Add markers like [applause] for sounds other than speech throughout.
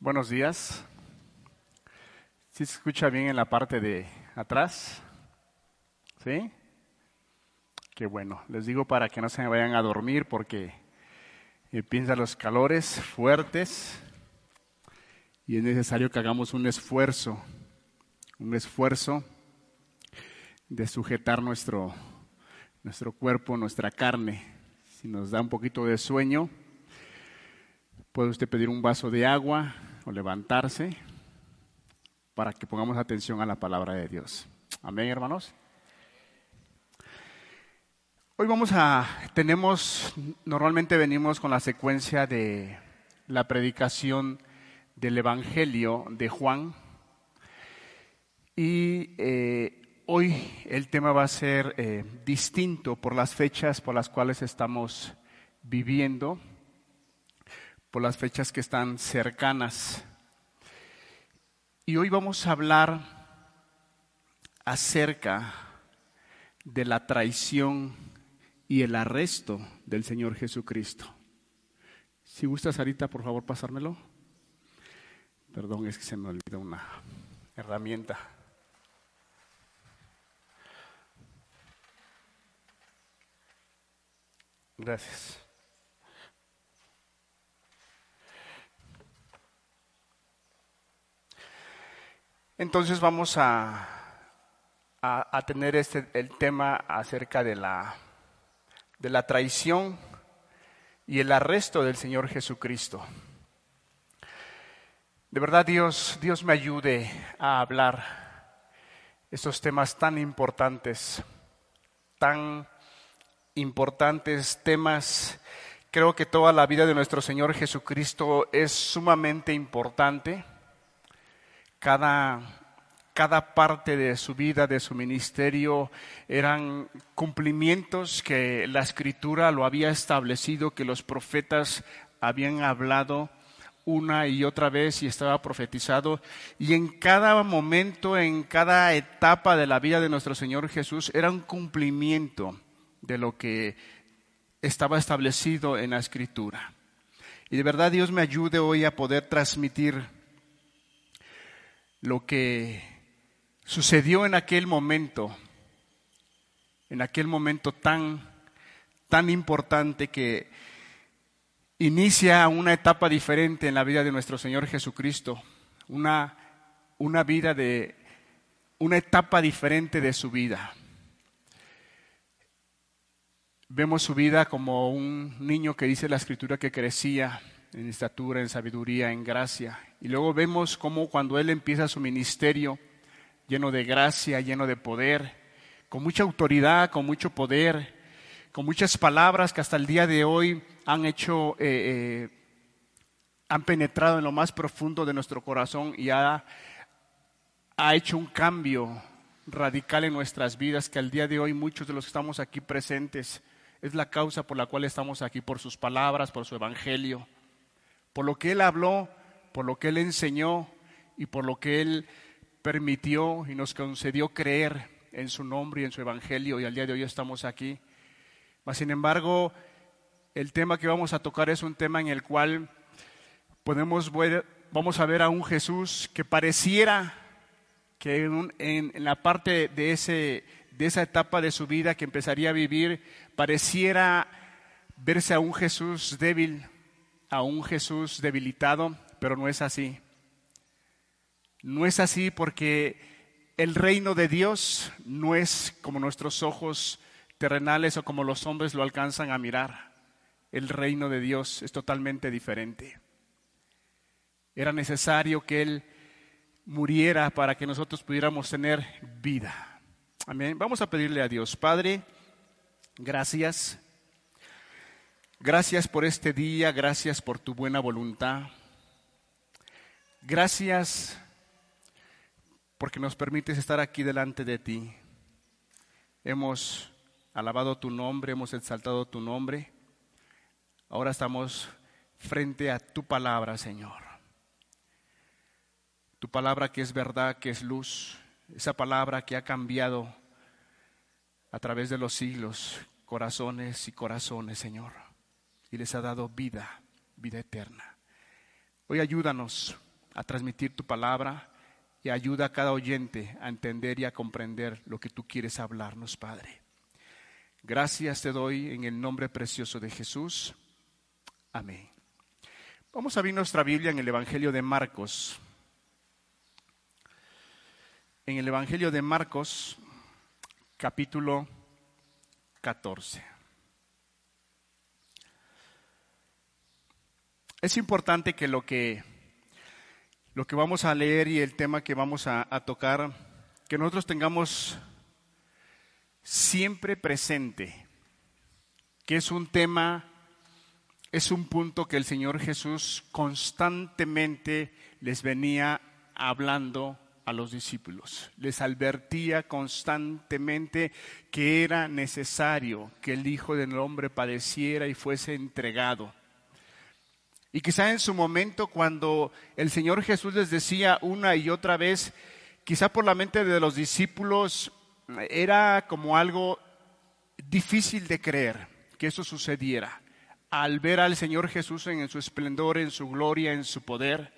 Buenos días. ¿Sí se escucha bien en la parte de atrás? ¿Sí? Qué bueno. Les digo para que no se me vayan a dormir porque empiezan los calores fuertes y es necesario que hagamos un esfuerzo, un esfuerzo de sujetar nuestro, nuestro cuerpo, nuestra carne. Si nos da un poquito de sueño, puede usted pedir un vaso de agua o levantarse para que pongamos atención a la palabra de Dios. Amén, hermanos. Hoy vamos a, tenemos, normalmente venimos con la secuencia de la predicación del Evangelio de Juan. Y eh, hoy el tema va a ser eh, distinto por las fechas por las cuales estamos viviendo por las fechas que están cercanas. Y hoy vamos a hablar acerca de la traición y el arresto del Señor Jesucristo. Si gusta, Sarita, por favor, pasármelo. Perdón, es que se me olvidó una herramienta. Gracias. Entonces vamos a, a, tener este, el tema acerca de la, de la traición y el arresto del Señor Jesucristo. De verdad Dios, Dios me ayude a hablar estos temas tan importantes, tan importantes temas. Creo que toda la vida de nuestro Señor Jesucristo es sumamente importante cada, cada parte de su vida, de su ministerio, eran cumplimientos que la escritura lo había establecido, que los profetas habían hablado una y otra vez y estaba profetizado. Y en cada momento, en cada etapa de la vida de nuestro Señor Jesús, era un cumplimiento de lo que estaba establecido en la escritura. Y de verdad Dios me ayude hoy a poder transmitir lo que sucedió en aquel momento, en aquel momento tan, tan importante que inicia una etapa diferente en la vida de nuestro Señor Jesucristo, una, una vida de, una etapa diferente de su vida. Vemos su vida como un niño que dice la escritura que crecía en estatura, en sabiduría, en gracia. Y luego vemos cómo cuando Él empieza su ministerio, lleno de gracia, lleno de poder, con mucha autoridad, con mucho poder, con muchas palabras que hasta el día de hoy han hecho, eh, eh, han penetrado en lo más profundo de nuestro corazón y ha, ha hecho un cambio radical en nuestras vidas que al día de hoy muchos de los que estamos aquí presentes es la causa por la cual estamos aquí, por sus palabras, por su evangelio por lo que Él habló, por lo que Él enseñó y por lo que Él permitió y nos concedió creer en su nombre y en su evangelio y al día de hoy estamos aquí. Mas, sin embargo, el tema que vamos a tocar es un tema en el cual podemos ver, vamos a ver a un Jesús que pareciera que en, en la parte de, ese, de esa etapa de su vida que empezaría a vivir, pareciera verse a un Jesús débil, a un Jesús debilitado, pero no es así. No es así porque el reino de Dios no es como nuestros ojos terrenales o como los hombres lo alcanzan a mirar. El reino de Dios es totalmente diferente. Era necesario que Él muriera para que nosotros pudiéramos tener vida. Amén. Vamos a pedirle a Dios, Padre, gracias Gracias por este día, gracias por tu buena voluntad. Gracias porque nos permites estar aquí delante de ti. Hemos alabado tu nombre, hemos exaltado tu nombre. Ahora estamos frente a tu palabra, Señor. Tu palabra que es verdad, que es luz. Esa palabra que ha cambiado a través de los siglos corazones y corazones, Señor y les ha dado vida, vida eterna. Hoy ayúdanos a transmitir tu palabra y ayuda a cada oyente a entender y a comprender lo que tú quieres hablarnos, Padre. Gracias te doy en el nombre precioso de Jesús. Amén. Vamos a abrir nuestra Biblia en el Evangelio de Marcos. En el Evangelio de Marcos, capítulo 14. Es importante que lo que, lo que vamos a leer y el tema que vamos a, a tocar, que nosotros tengamos siempre presente que es un tema, es un punto que el Señor Jesús constantemente les venía hablando a los discípulos. Les advertía constantemente que era necesario que el Hijo del Hombre padeciera y fuese entregado. Y quizá en su momento cuando el Señor Jesús les decía una y otra vez, quizá por la mente de los discípulos era como algo difícil de creer que eso sucediera. Al ver al Señor Jesús en su esplendor, en su gloria, en su poder,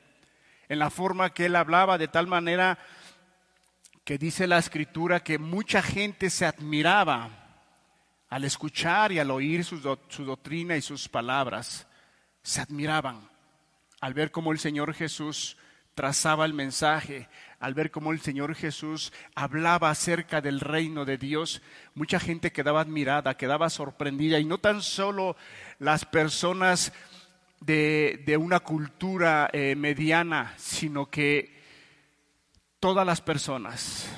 en la forma que él hablaba, de tal manera que dice la escritura que mucha gente se admiraba al escuchar y al oír su, su doctrina y sus palabras. Se admiraban al ver cómo el Señor Jesús trazaba el mensaje, al ver cómo el Señor Jesús hablaba acerca del reino de Dios, mucha gente quedaba admirada, quedaba sorprendida, y no tan solo las personas de, una cultura eh, mediana, sino que todas las personas,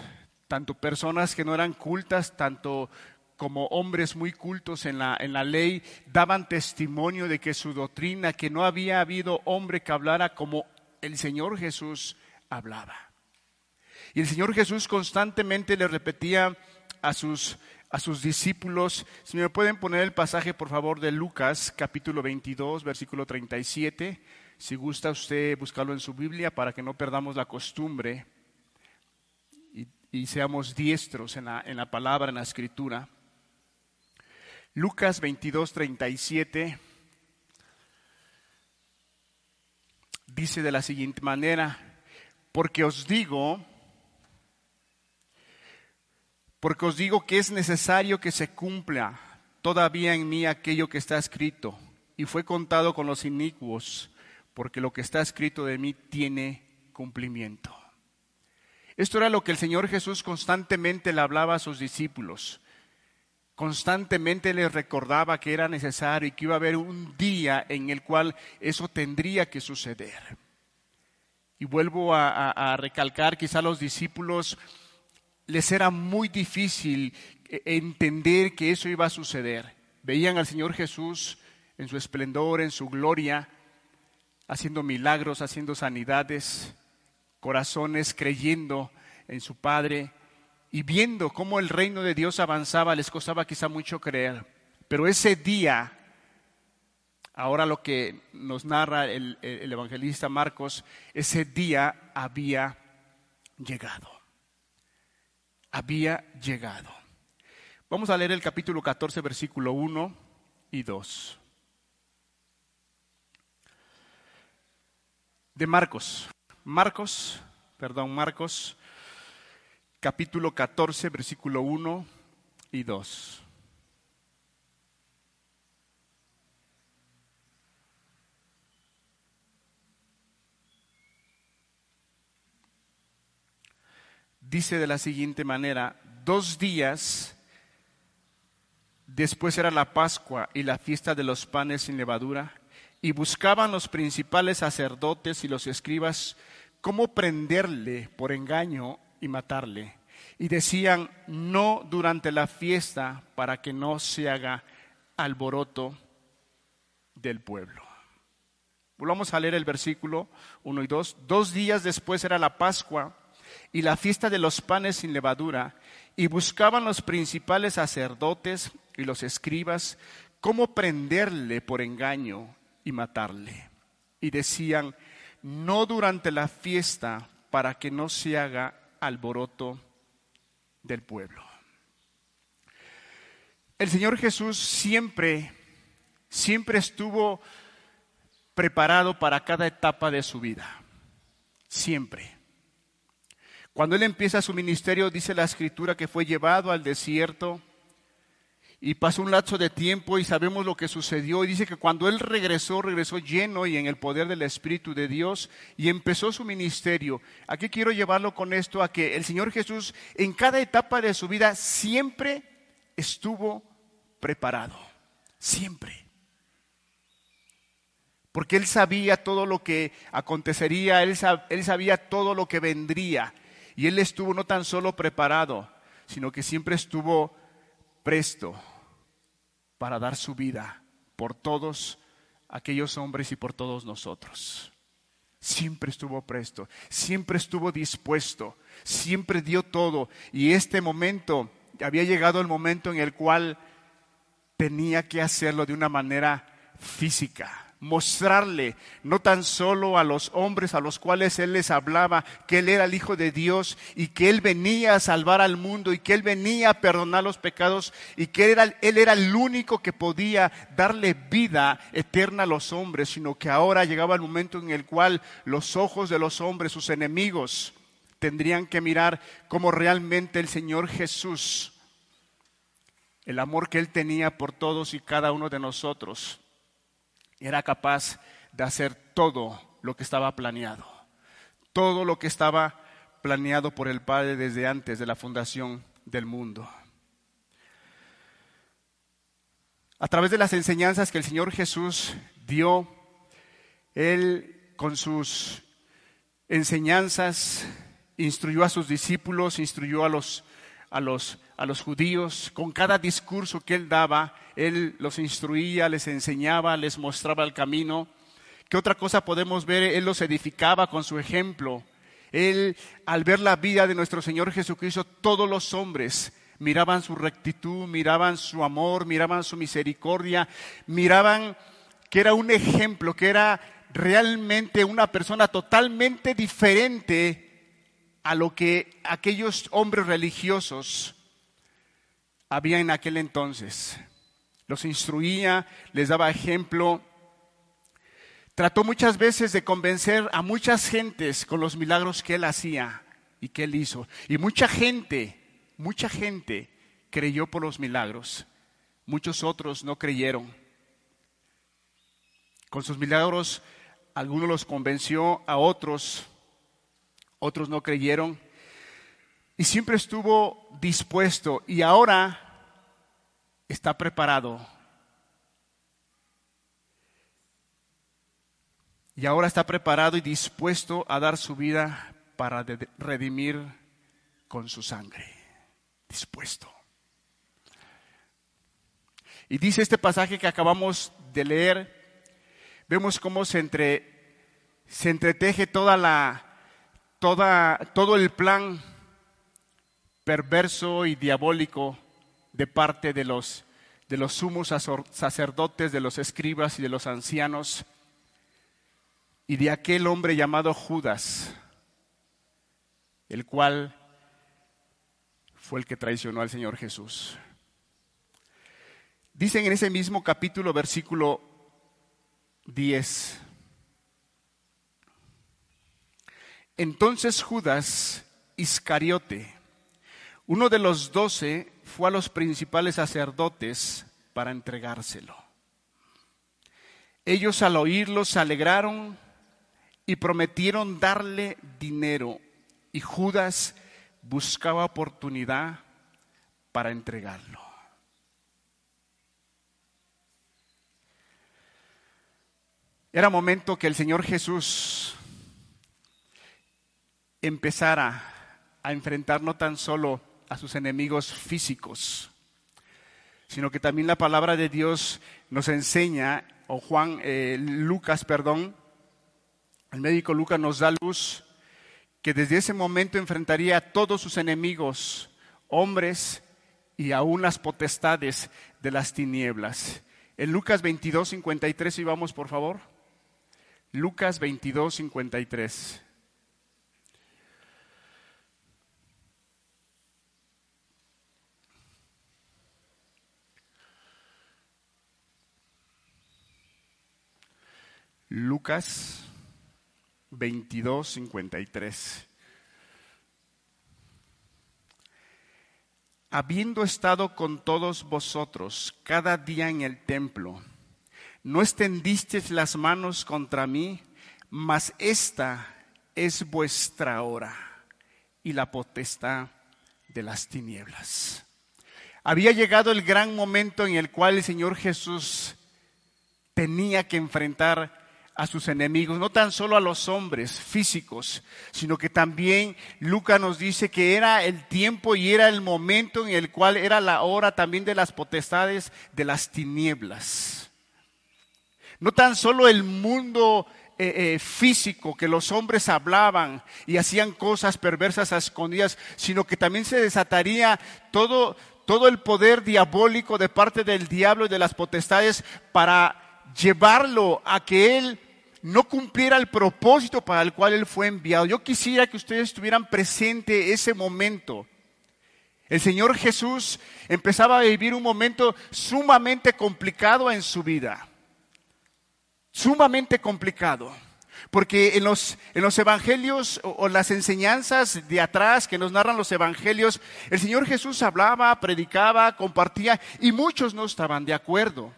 tanto personas que no eran cultas, tanto como hombres muy cultos en la, en la ley, daban testimonio de que su doctrina, que no había habido hombre que hablara como el Señor Jesús hablaba. Y el Señor Jesús constantemente le repetía a sus, a sus discípulos, si me pueden poner el pasaje por favor de Lucas capítulo 22, versículo 37, si gusta usted buscarlo en su Biblia para que no perdamos la costumbre y, y seamos diestros en la, en la palabra, en la escritura. Lucas 22, 37 dice de la siguiente manera, porque os digo, porque os digo que es necesario que se cumpla todavía en mí aquello que está escrito, y fue contado con los inicuos, porque lo que está escrito de mí tiene cumplimiento. Esto era lo que el Señor Jesús constantemente le hablaba a sus discípulos. Constantemente les recordaba que era necesario y que iba a haber un día en el cual eso tendría que suceder. Y vuelvo a, recalcar, quizá a los discípulos les era muy difícil e, entender que eso iba a suceder. Veían al Señor Jesús en su esplendor, en su gloria, haciendo milagros, haciendo sanidades, corazones creyendo en su Padre, y viendo cómo el reino de Dios avanzaba, les costaba quizá mucho creer. Pero ese día, ahora lo que nos narra el, evangelista Marcos, ese día había llegado. Había llegado. Vamos a leer el capítulo 14, versículo 1 y 2. De Marcos. Marcos, perdón, Marcos capítulo 14, versículo 1 y 2. Dice de la siguiente manera, dos días después era la Pascua y la fiesta de los panes sin levadura, y buscaban los principales sacerdotes y los escribas cómo prenderle por engaño y matarle. Y decían, no durante la fiesta para que no se haga alboroto del pueblo. Volvamos a leer el versículo 1 y 2. Dos días después era la Pascua y la fiesta de los panes sin levadura, y buscaban los principales sacerdotes y los escribas cómo prenderle por engaño y matarle. Y decían, no durante la fiesta para que no se haga alboroto del pueblo. El Señor Jesús siempre, siempre estuvo preparado para cada etapa de su vida. siempre. Cuando él empieza su ministerio, dice la escritura que fue llevado al desierto y pasó un lapso de tiempo y sabemos lo que sucedió. Y dice que cuando él regresó, regresó lleno y en el poder del Espíritu de Dios y empezó su ministerio. Aquí quiero llevarlo con esto a que el Señor Jesús en cada etapa de su vida siempre estuvo preparado. Siempre. Porque él sabía todo lo que acontecería, él, sabía todo lo que vendría. Y él estuvo no tan solo preparado, sino que siempre estuvo presto para dar su vida por todos aquellos hombres y por todos nosotros. Siempre estuvo presto, siempre estuvo dispuesto, siempre dio todo. Y este momento, había llegado el momento en el cual tenía que hacerlo de una manera física mostrarle no tan solo a los hombres a los cuales Él les hablaba que Él era el Hijo de Dios y que Él venía a salvar al mundo y que Él venía a perdonar los pecados y que Él era, él era el único que podía darle vida eterna a los hombres, sino que ahora llegaba el momento en el cual los ojos de los hombres, sus enemigos, tendrían que mirar cómo realmente el Señor Jesús, el amor que Él tenía por todos y cada uno de nosotros, era capaz de hacer todo lo que estaba planeado, todo lo que estaba planeado por el Padre desde antes de la fundación del mundo. A través de las enseñanzas que el Señor Jesús dio, Él con sus enseñanzas instruyó a sus discípulos, instruyó a los, a los, a los judíos, con cada discurso que Él daba, él los instruía, les enseñaba, les mostraba el camino. ¿Qué otra cosa podemos ver? Él los edificaba con su ejemplo. Él, al ver la vida de nuestro Señor Jesucristo, todos los hombres miraban su rectitud, miraban su amor, miraban su misericordia, miraban que era un ejemplo, que era realmente una persona totalmente diferente a lo que aquellos hombres religiosos había en aquel entonces los instruía, les daba ejemplo. Trató muchas veces de convencer a muchas gentes con los milagros que él hacía y que él hizo. Y mucha gente, mucha gente creyó por los milagros. Muchos otros no creyeron. Con sus milagros, algunos los convenció, a otros, otros no creyeron. Y siempre estuvo dispuesto. Y ahora está preparado. Y ahora está preparado y dispuesto a dar su vida para redimir con su sangre. Dispuesto. Y dice este pasaje que acabamos de leer, vemos cómo se, entre, se entreteje toda la, toda, todo el plan perverso y diabólico de parte de los, de los sumos sacerdotes, de los escribas y de los ancianos, y de aquel hombre llamado Judas, el cual fue el que traicionó al Señor Jesús. Dicen en ese mismo capítulo, versículo 10. Entonces Judas Iscariote, uno de los doce, fue a los principales sacerdotes para entregárselo. Ellos al oírlo se alegraron y prometieron darle dinero y Judas buscaba oportunidad para entregarlo. Era momento que el Señor Jesús empezara a enfrentar no tan solo a sus enemigos físicos, sino que también la palabra de Dios nos enseña, o Juan, eh, Lucas, perdón, el médico Lucas nos da luz, que desde ese momento enfrentaría a todos sus enemigos, hombres y aún las potestades de las tinieblas. En Lucas 22, 53, y vamos por favor. Lucas 22, 53. Lucas 22, 53. Habiendo estado con todos vosotros cada día en el templo, no extendisteis las manos contra mí, mas esta es vuestra hora y la potestad de las tinieblas. Había llegado el gran momento en el cual el Señor Jesús tenía que enfrentar a sus enemigos, no tan solo a los hombres físicos, sino que también Lucas nos dice que era el tiempo y era el momento en el cual era la hora también de las potestades de las tinieblas. No tan solo el mundo eh, eh, físico, que los hombres hablaban y hacían cosas perversas a escondidas, sino que también se desataría todo, todo el poder diabólico de parte del diablo y de las potestades para llevarlo a que Él no cumpliera el propósito para el cual Él fue enviado. Yo quisiera que ustedes estuvieran presentes ese momento. El Señor Jesús empezaba a vivir un momento sumamente complicado en su vida. Sumamente complicado. Porque en los, en los evangelios o, o, las enseñanzas de atrás que nos narran los evangelios, el Señor Jesús hablaba, predicaba, compartía y muchos no estaban de acuerdo.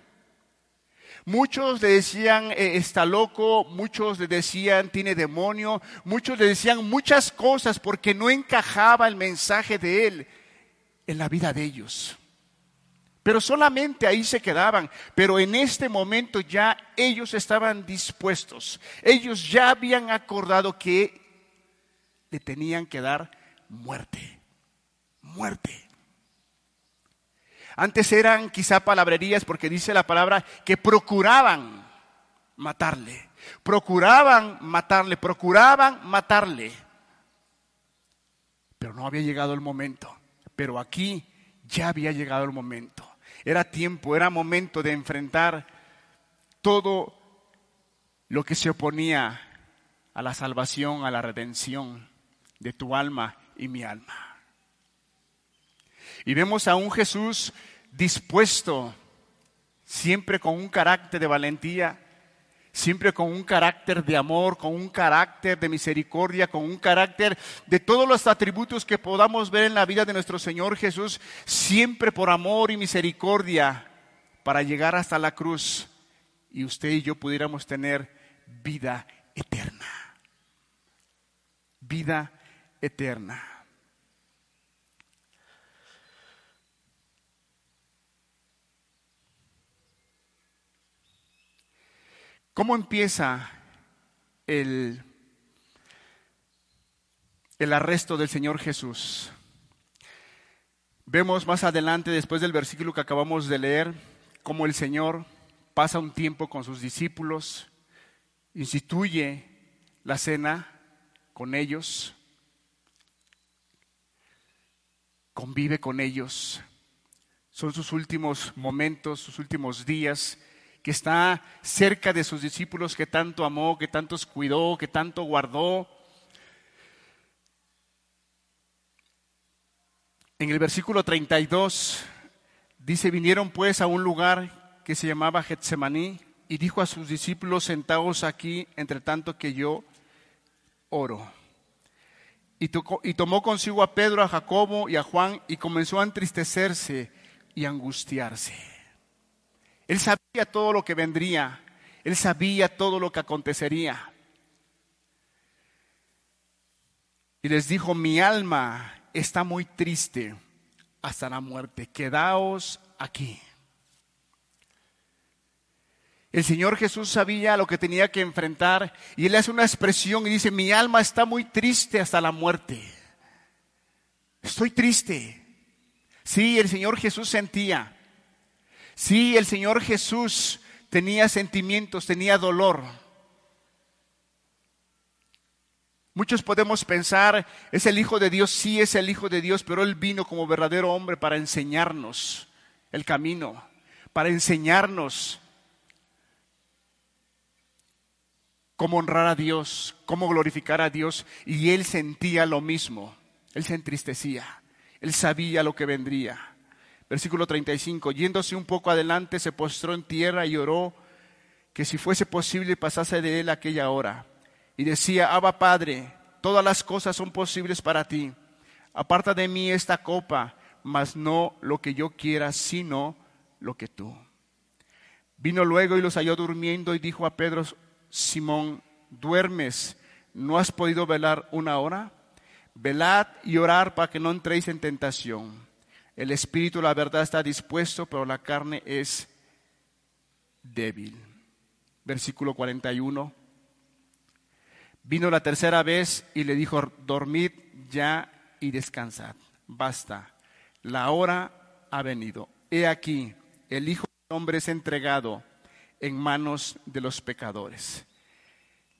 Muchos le decían, eh, está loco, muchos le decían, tiene demonio, muchos le decían muchas cosas porque no encajaba el mensaje de él en la vida de ellos. Pero solamente ahí se quedaban. Pero en este momento ya ellos estaban dispuestos. Ellos ya habían acordado que le tenían que dar muerte. Muerte. Antes eran quizá palabrerías porque dice la palabra que procuraban matarle. Procuraban matarle, procuraban matarle. Pero no había llegado el momento. Pero aquí ya había llegado el momento. Era tiempo, era momento de enfrentar todo lo que se oponía a la salvación, a la redención de tu alma y mi alma. Y vemos a un Jesús dispuesto, siempre con un carácter de valentía, siempre con un carácter de amor, con un carácter de misericordia, con un carácter de todos los atributos que podamos ver en la vida de nuestro Señor Jesús, siempre por amor y misericordia, para llegar hasta la cruz y usted y yo pudiéramos tener vida eterna. Vida eterna. ¿Cómo empieza el, arresto del Señor Jesús? Vemos más adelante, después del versículo que acabamos de leer, cómo el Señor pasa un tiempo con sus discípulos, instituye la cena con ellos, convive con ellos. Son sus últimos momentos, sus últimos días que está cerca de sus discípulos que tanto amó, que tantos cuidó, que tanto guardó. En el versículo 32 dice, vinieron pues a un lugar que se llamaba Getsemaní y dijo a sus discípulos, sentaos aquí, entre tanto que yo oro. Y, y tomó consigo a Pedro, a Jacobo y a Juan y comenzó a entristecerse y angustiarse. Él sabía todo lo que vendría, él sabía todo lo que acontecería. Y les dijo, mi alma está muy triste hasta la muerte, quedaos aquí. El Señor Jesús sabía lo que tenía que enfrentar y él hace una expresión y dice, mi alma está muy triste hasta la muerte. Estoy triste. Sí, el Señor Jesús sentía. Sí, el Señor Jesús tenía sentimientos, tenía dolor. Muchos podemos pensar, es el Hijo de Dios, sí es el Hijo de Dios, pero Él vino como verdadero hombre para enseñarnos el camino, para enseñarnos cómo honrar a Dios, cómo glorificar a Dios, y Él sentía lo mismo, Él se entristecía, Él sabía lo que vendría. Versículo 35, yéndose un poco adelante, se postró en tierra y oró que si fuese posible pasase de él aquella hora. y decía, Abba Padre, todas las cosas son posibles para ti. Aparta de mí esta copa, mas no lo que yo quiera, sino lo que tú. Vino luego y los halló durmiendo y dijo a Pedro, Simón, ¿duermes? ¿No has podido velar una hora? Velad y orar para que no entréis en tentación. El espíritu, la verdad, está dispuesto, pero la carne es débil. Versículo 41. Vino la tercera vez y le dijo, dormid ya y descansad. Basta, la hora ha venido. He aquí, el Hijo del Hombre es entregado en manos de los pecadores.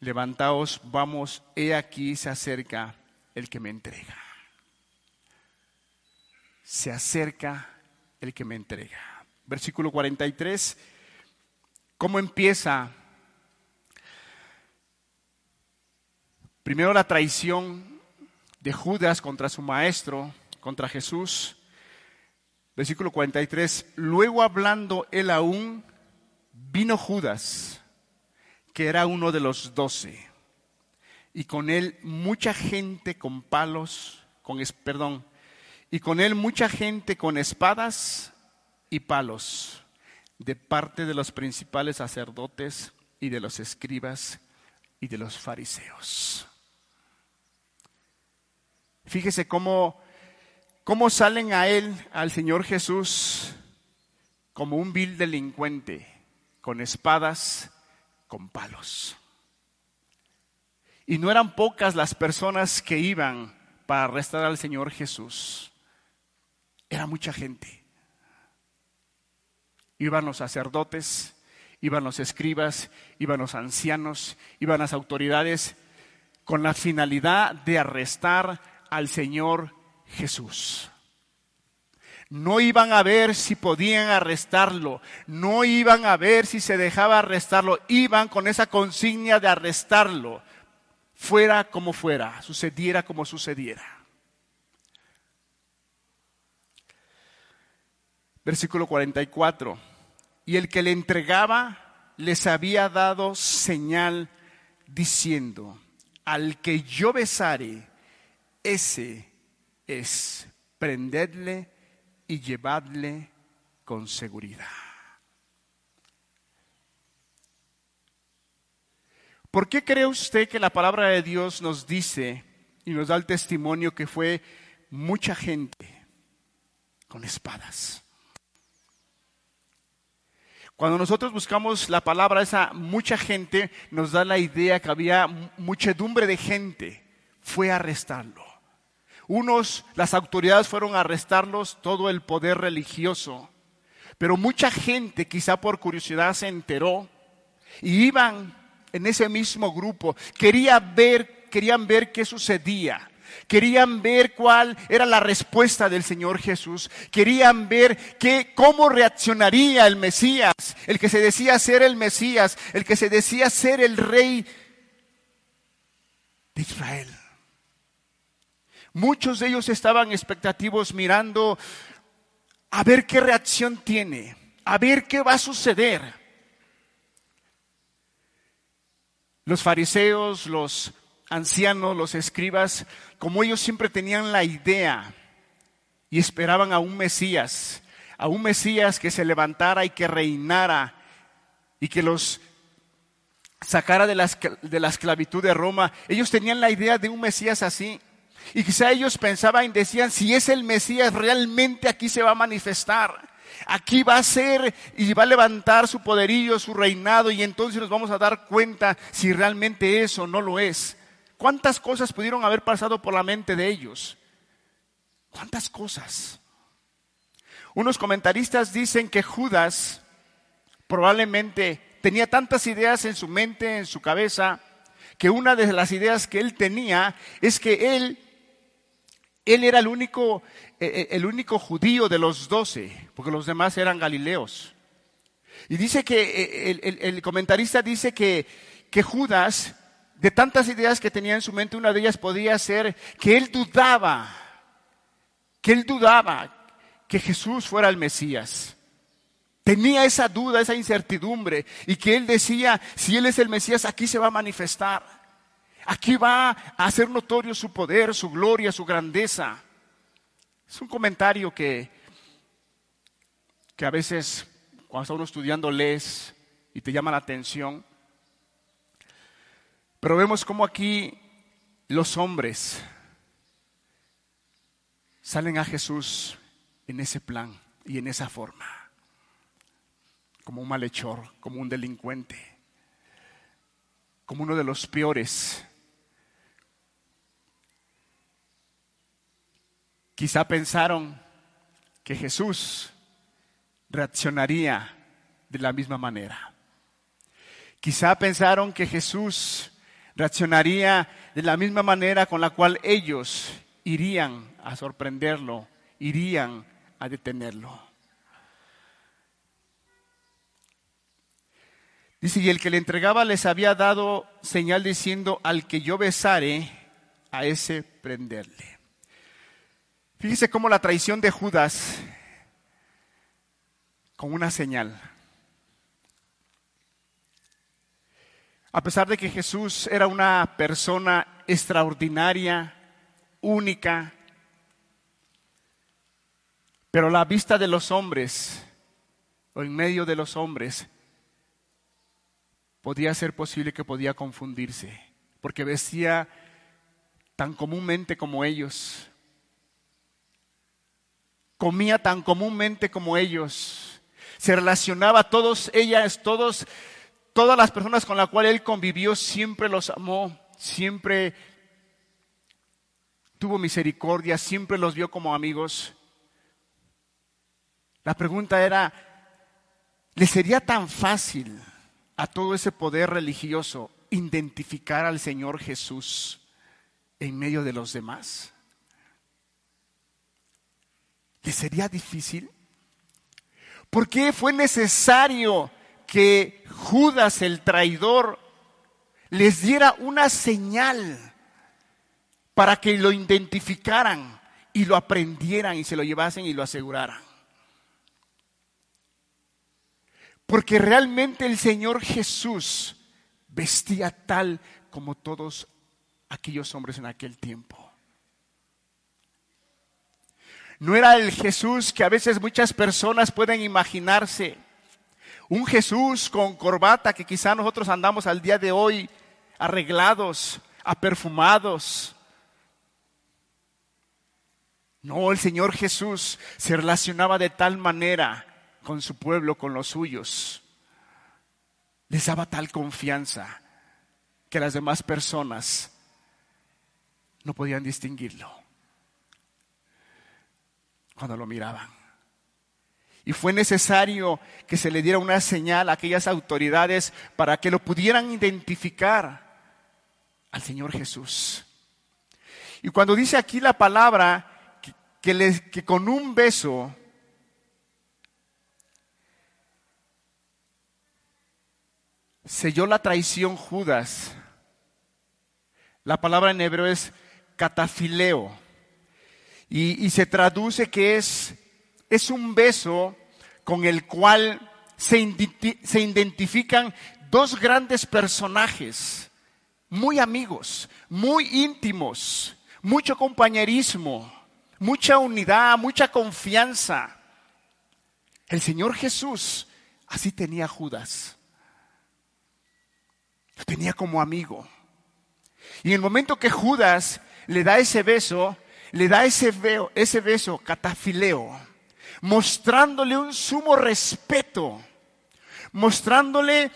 Levantaos, vamos, he aquí se acerca el que me entrega. Se acerca el que me entrega. Versículo 43. ¿Cómo empieza? Primero la traición de Judas contra su maestro, contra Jesús. Versículo 43. Luego hablando él aún, vino Judas, que era uno de los doce, y con él mucha gente con palos, con, perdón, y con él mucha gente con espadas y palos de parte de los principales sacerdotes y de los escribas y de los fariseos. Fíjese cómo, cómo salen a él, al Señor Jesús, como un vil delincuente, con espadas, con palos. Y no eran pocas las personas que iban para arrestar al Señor Jesús. Era mucha gente. Iban los sacerdotes, iban los escribas, iban los ancianos, iban las autoridades con la finalidad de arrestar al Señor Jesús. No iban a ver si podían arrestarlo, no iban a ver si se dejaba arrestarlo, iban con esa consigna de arrestarlo, fuera como fuera, sucediera como sucediera. Versículo 44. Y el que le entregaba les había dado señal diciendo, al que yo besare, ese es, prendedle y llevadle con seguridad. ¿Por qué cree usted que la palabra de Dios nos dice y nos da el testimonio que fue mucha gente con espadas? Cuando nosotros buscamos la palabra, esa mucha gente nos da la idea que había muchedumbre de gente. Fue a arrestarlo. Unos, las autoridades fueron a arrestarlos, todo el poder religioso. Pero mucha gente, quizá por curiosidad, se enteró y iban en ese mismo grupo. Quería ver, querían ver qué sucedía. Querían ver cuál era la respuesta del Señor Jesús. Querían ver cómo reaccionaría el Mesías, el que se decía ser el Mesías, el que se decía ser el rey de Israel. Muchos de ellos estaban expectativos mirando a ver qué reacción tiene, a ver qué va a suceder. Los fariseos, los ancianos, los escribas, como ellos siempre tenían la idea y esperaban a un Mesías, a un Mesías que se levantara y que reinara y que los sacara de la, de la esclavitud de Roma, ellos tenían la idea de un Mesías así. Y quizá ellos pensaban y decían, si es el Mesías, realmente aquí se va a manifestar. Aquí va a ser y va a levantar su poderío, su reinado, y entonces nos vamos a dar cuenta si realmente es o no lo es. ¿Cuántas cosas pudieron haber pasado por la mente de ellos? ¿Cuántas cosas? Unos comentaristas dicen que Judas probablemente tenía tantas ideas en su mente, en su cabeza, que una de las ideas que él tenía es que él él era el único, eh, eh, el único judío de los doce, porque los demás eran galileos. Y dice que eh, el, comentarista dice que, que Judas, de tantas ideas que tenía en su mente, una de ellas podía ser que él dudaba, que él dudaba que Jesús fuera el Mesías. Tenía esa duda, esa incertidumbre, y que él decía, si él es el Mesías, aquí se va a manifestar. Aquí va a hacer notorio su poder, su gloria, su grandeza. Es un comentario que, que a veces cuando está uno estudiando lees y te llama la atención. Pero vemos cómo aquí los hombres salen a Jesús en ese plan y en esa forma, como un malhechor, como un delincuente, como uno de los peores. Quizá pensaron que Jesús reaccionaría de la misma manera. Quizá pensaron que Jesús reaccionaría de la misma manera con la cual ellos irían a sorprenderlo, irían a detenerlo. Dice, y el que le entregaba les había dado señal diciendo, al que yo besare, a ese prenderle. Fíjese cómo la traición de Judas, con una señal. A pesar de que Jesús era una persona extraordinaria, única, pero la vista de los hombres, o en medio de los hombres, podía ser posible que podía confundirse, porque vestía tan comúnmente como ellos, comía tan comúnmente como ellos, se relacionaba todos ellas, todos, todas las personas con las cuales él convivió, siempre los amó, siempre tuvo misericordia, siempre los vio como amigos. La pregunta era, ¿le sería tan fácil a todo ese poder religioso identificar al Señor Jesús en medio de los demás? ¿Le sería difícil? ¿Por qué fue necesario que Judas el traidor les diera una señal para que lo identificaran y lo aprendieran y se lo llevasen y lo aseguraran. Porque realmente el Señor Jesús vestía tal como todos aquellos hombres en aquel tiempo. No era el Jesús que a veces muchas personas pueden imaginarse. Un Jesús con corbata que quizá nosotros andamos al día de hoy arreglados, aperfumados, no, el Señor Jesús se relacionaba de tal manera con su pueblo, con los suyos. Les daba tal confianza que las demás personas no podían distinguirlo cuando lo miraban. Y fue necesario que se le diera una señal a aquellas autoridades para que lo pudieran identificar al Señor Jesús. Y cuando dice aquí la palabra que, con un beso selló la traición Judas. La palabra en hebreo es catafileo y, y se traduce que es, es un beso con el cual se, identifican dos grandes personajes, muy amigos, muy íntimos, mucho compañerismo mucha unidad, mucha confianza. El Señor Jesús así tenía Judas. Lo tenía como amigo. Y en el momento que Judas le da ese beso, le da ese, ese beso catafileo, mostrándole un sumo respeto, mostrándole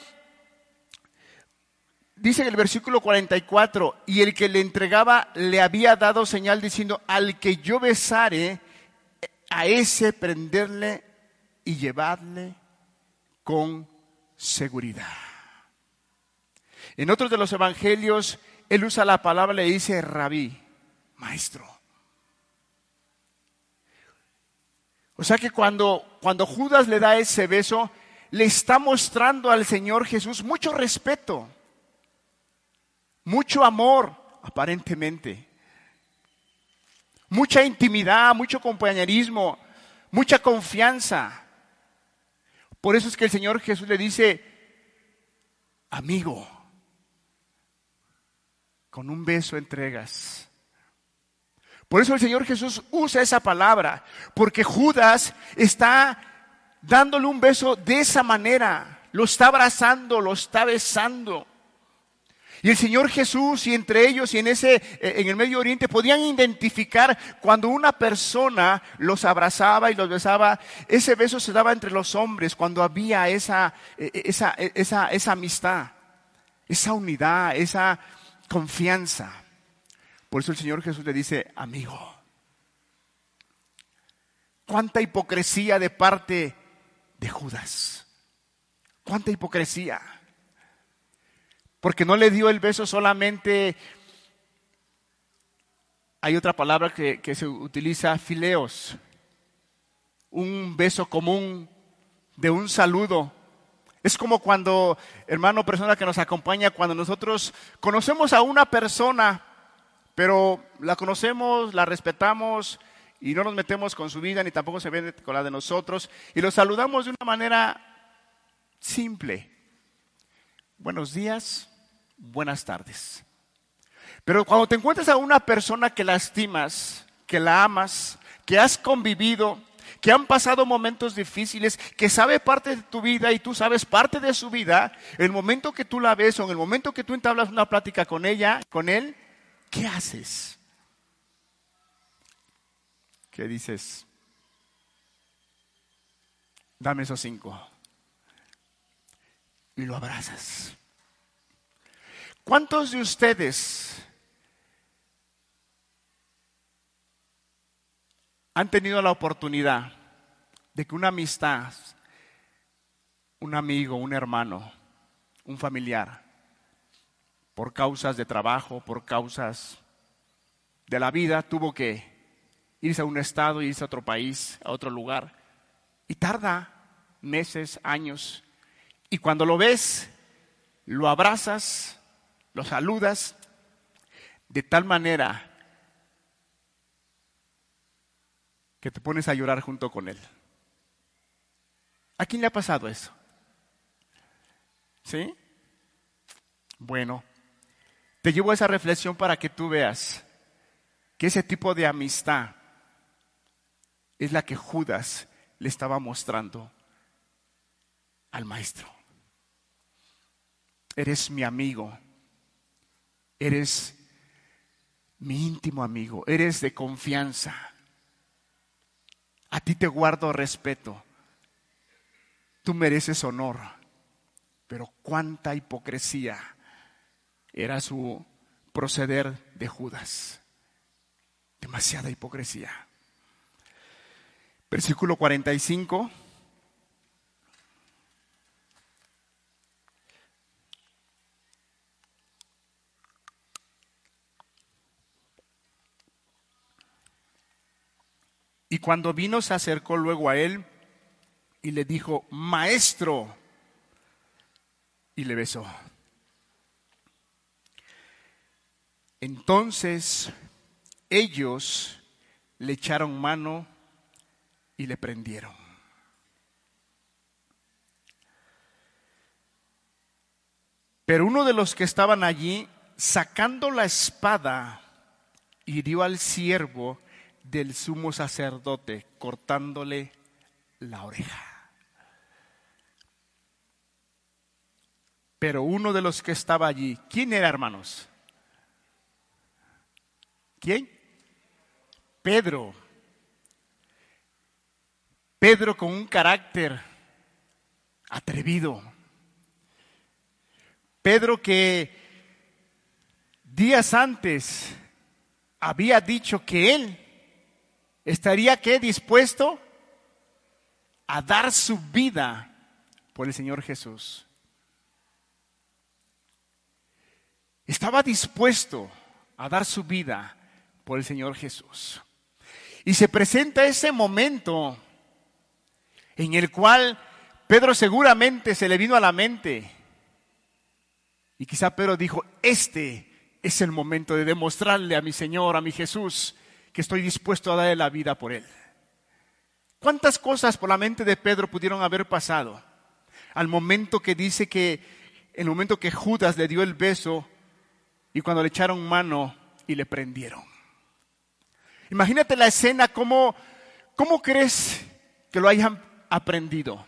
dice en el versículo 44, y el que le entregaba le había dado señal diciendo, al que yo besare, a ese prenderle y llevarle con seguridad. En otros de los evangelios, él usa la palabra, le dice rabí, maestro. O sea que cuando, cuando Judas le da ese beso, le está mostrando al Señor Jesús mucho respeto mucho amor, aparentemente, mucha intimidad, mucho compañerismo, mucha confianza. Por eso es que el Señor Jesús le dice, amigo, Con un beso entregas. Por eso el Señor Jesús usa esa palabra, porque Judas está dándole un beso de esa manera, lo está abrazando, lo está besando. Y el Señor Jesús y entre ellos y en ese eh, en el Medio Oriente podían identificar cuando una persona los abrazaba y los besaba, ese beso se daba entre los hombres cuando había esa eh, eh, esa esa, esa amistad, esa unidad, esa confianza. Por eso el Señor Jesús le dice, "Amigo, cuánta hipocresía de parte de Judas. Cuánta hipocresía." Porque no le dio el beso solamente, hay otra palabra que, se utiliza, fileos, un beso común de un saludo. Es como cuando, hermano, persona que nos acompaña, cuando nosotros conocemos a una persona, pero la conocemos, la respetamos y no nos metemos con su vida ni tampoco se ve con la de nosotros y lo saludamos de una manera simple. Buenos días, buenas tardes. Pero cuando te encuentras a una persona que lastimas, que la amas, que has convivido, que han pasado momentos difíciles, que sabe parte de tu vida y tú sabes parte de su vida, el momento que tú la ves o en el momento que tú entablas una plática con ella, con él, ¿qué haces? ¿Qué dices? Dame esos cinco. Y lo abrazas. ¿Cuántos de ustedes han tenido la oportunidad de que una amistad, un amigo, un hermano, un familiar, por causas de trabajo, por causas de la vida, tuvo que irse a un estado, irse a otro país, a otro lugar, y tarda meses, años, y cuando lo ves, lo abrazas, lo saludas de tal manera que te pones a llorar junto con él. ¿A quién le ha pasado eso? ¿Sí? Bueno, te llevo a esa reflexión para que tú veas que ese tipo de amistad es la que Judas le estaba mostrando al maestro. Eres mi amigo eres mi íntimo amigo, eres de confianza. A ti te guardo respeto. Tú mereces honor. Pero cuánta hipocresía era su proceder de Judas. Demasiada hipocresía. Versículo 45. Y cuando vino se acercó luego a él y le dijo, maestro, y le besó. Entonces ellos le echaron mano y le prendieron. Pero uno de los que estaban allí, sacando la espada, hirió al siervo del sumo sacerdote cortándole la oreja. Pero uno de los que estaba allí, ¿quién era hermanos? ¿Quién? Pedro. Pedro con un carácter atrevido. Pedro que días antes había dicho que él ¿Estaría qué dispuesto a dar su vida por el Señor Jesús? Estaba dispuesto a dar su vida por el Señor Jesús. Y se presenta ese momento en el cual Pedro seguramente se le vino a la mente. Y quizá Pedro dijo, este es el momento de demostrarle a mi Señor, a mi Jesús, que estoy dispuesto a darle la vida por él. ¿Cuántas cosas por la mente de Pedro pudieron haber pasado? Al momento que dice que, el momento que Judas le dio el beso, y cuando le echaron mano y le prendieron. Imagínate la escena, ¿cómo, cómo crees que lo hayan aprendido?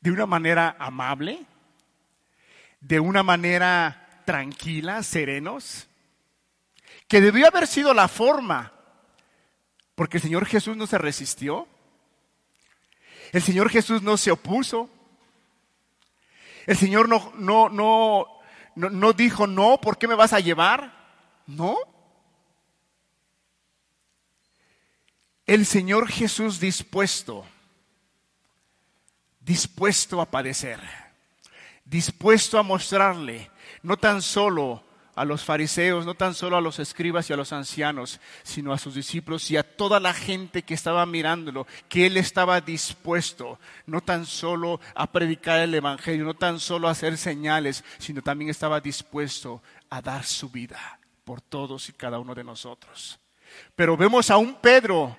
¿De una manera amable? ¿De una manera tranquila, serenos? Que debió haber sido la forma, porque el Señor Jesús no se resistió. El Señor Jesús no se opuso. El Señor no, no, no, no, dijo, no, ¿por qué me vas a llevar? No. El Señor Jesús dispuesto, dispuesto a padecer, dispuesto a mostrarle no tan solo a los fariseos, no tan solo a los escribas y a los ancianos, sino a sus discípulos y a toda la gente que estaba mirándolo, que él estaba dispuesto no tan solo a predicar el Evangelio, no tan solo a hacer señales, sino también estaba dispuesto a dar su vida por todos y cada uno de nosotros. Pero vemos a un Pedro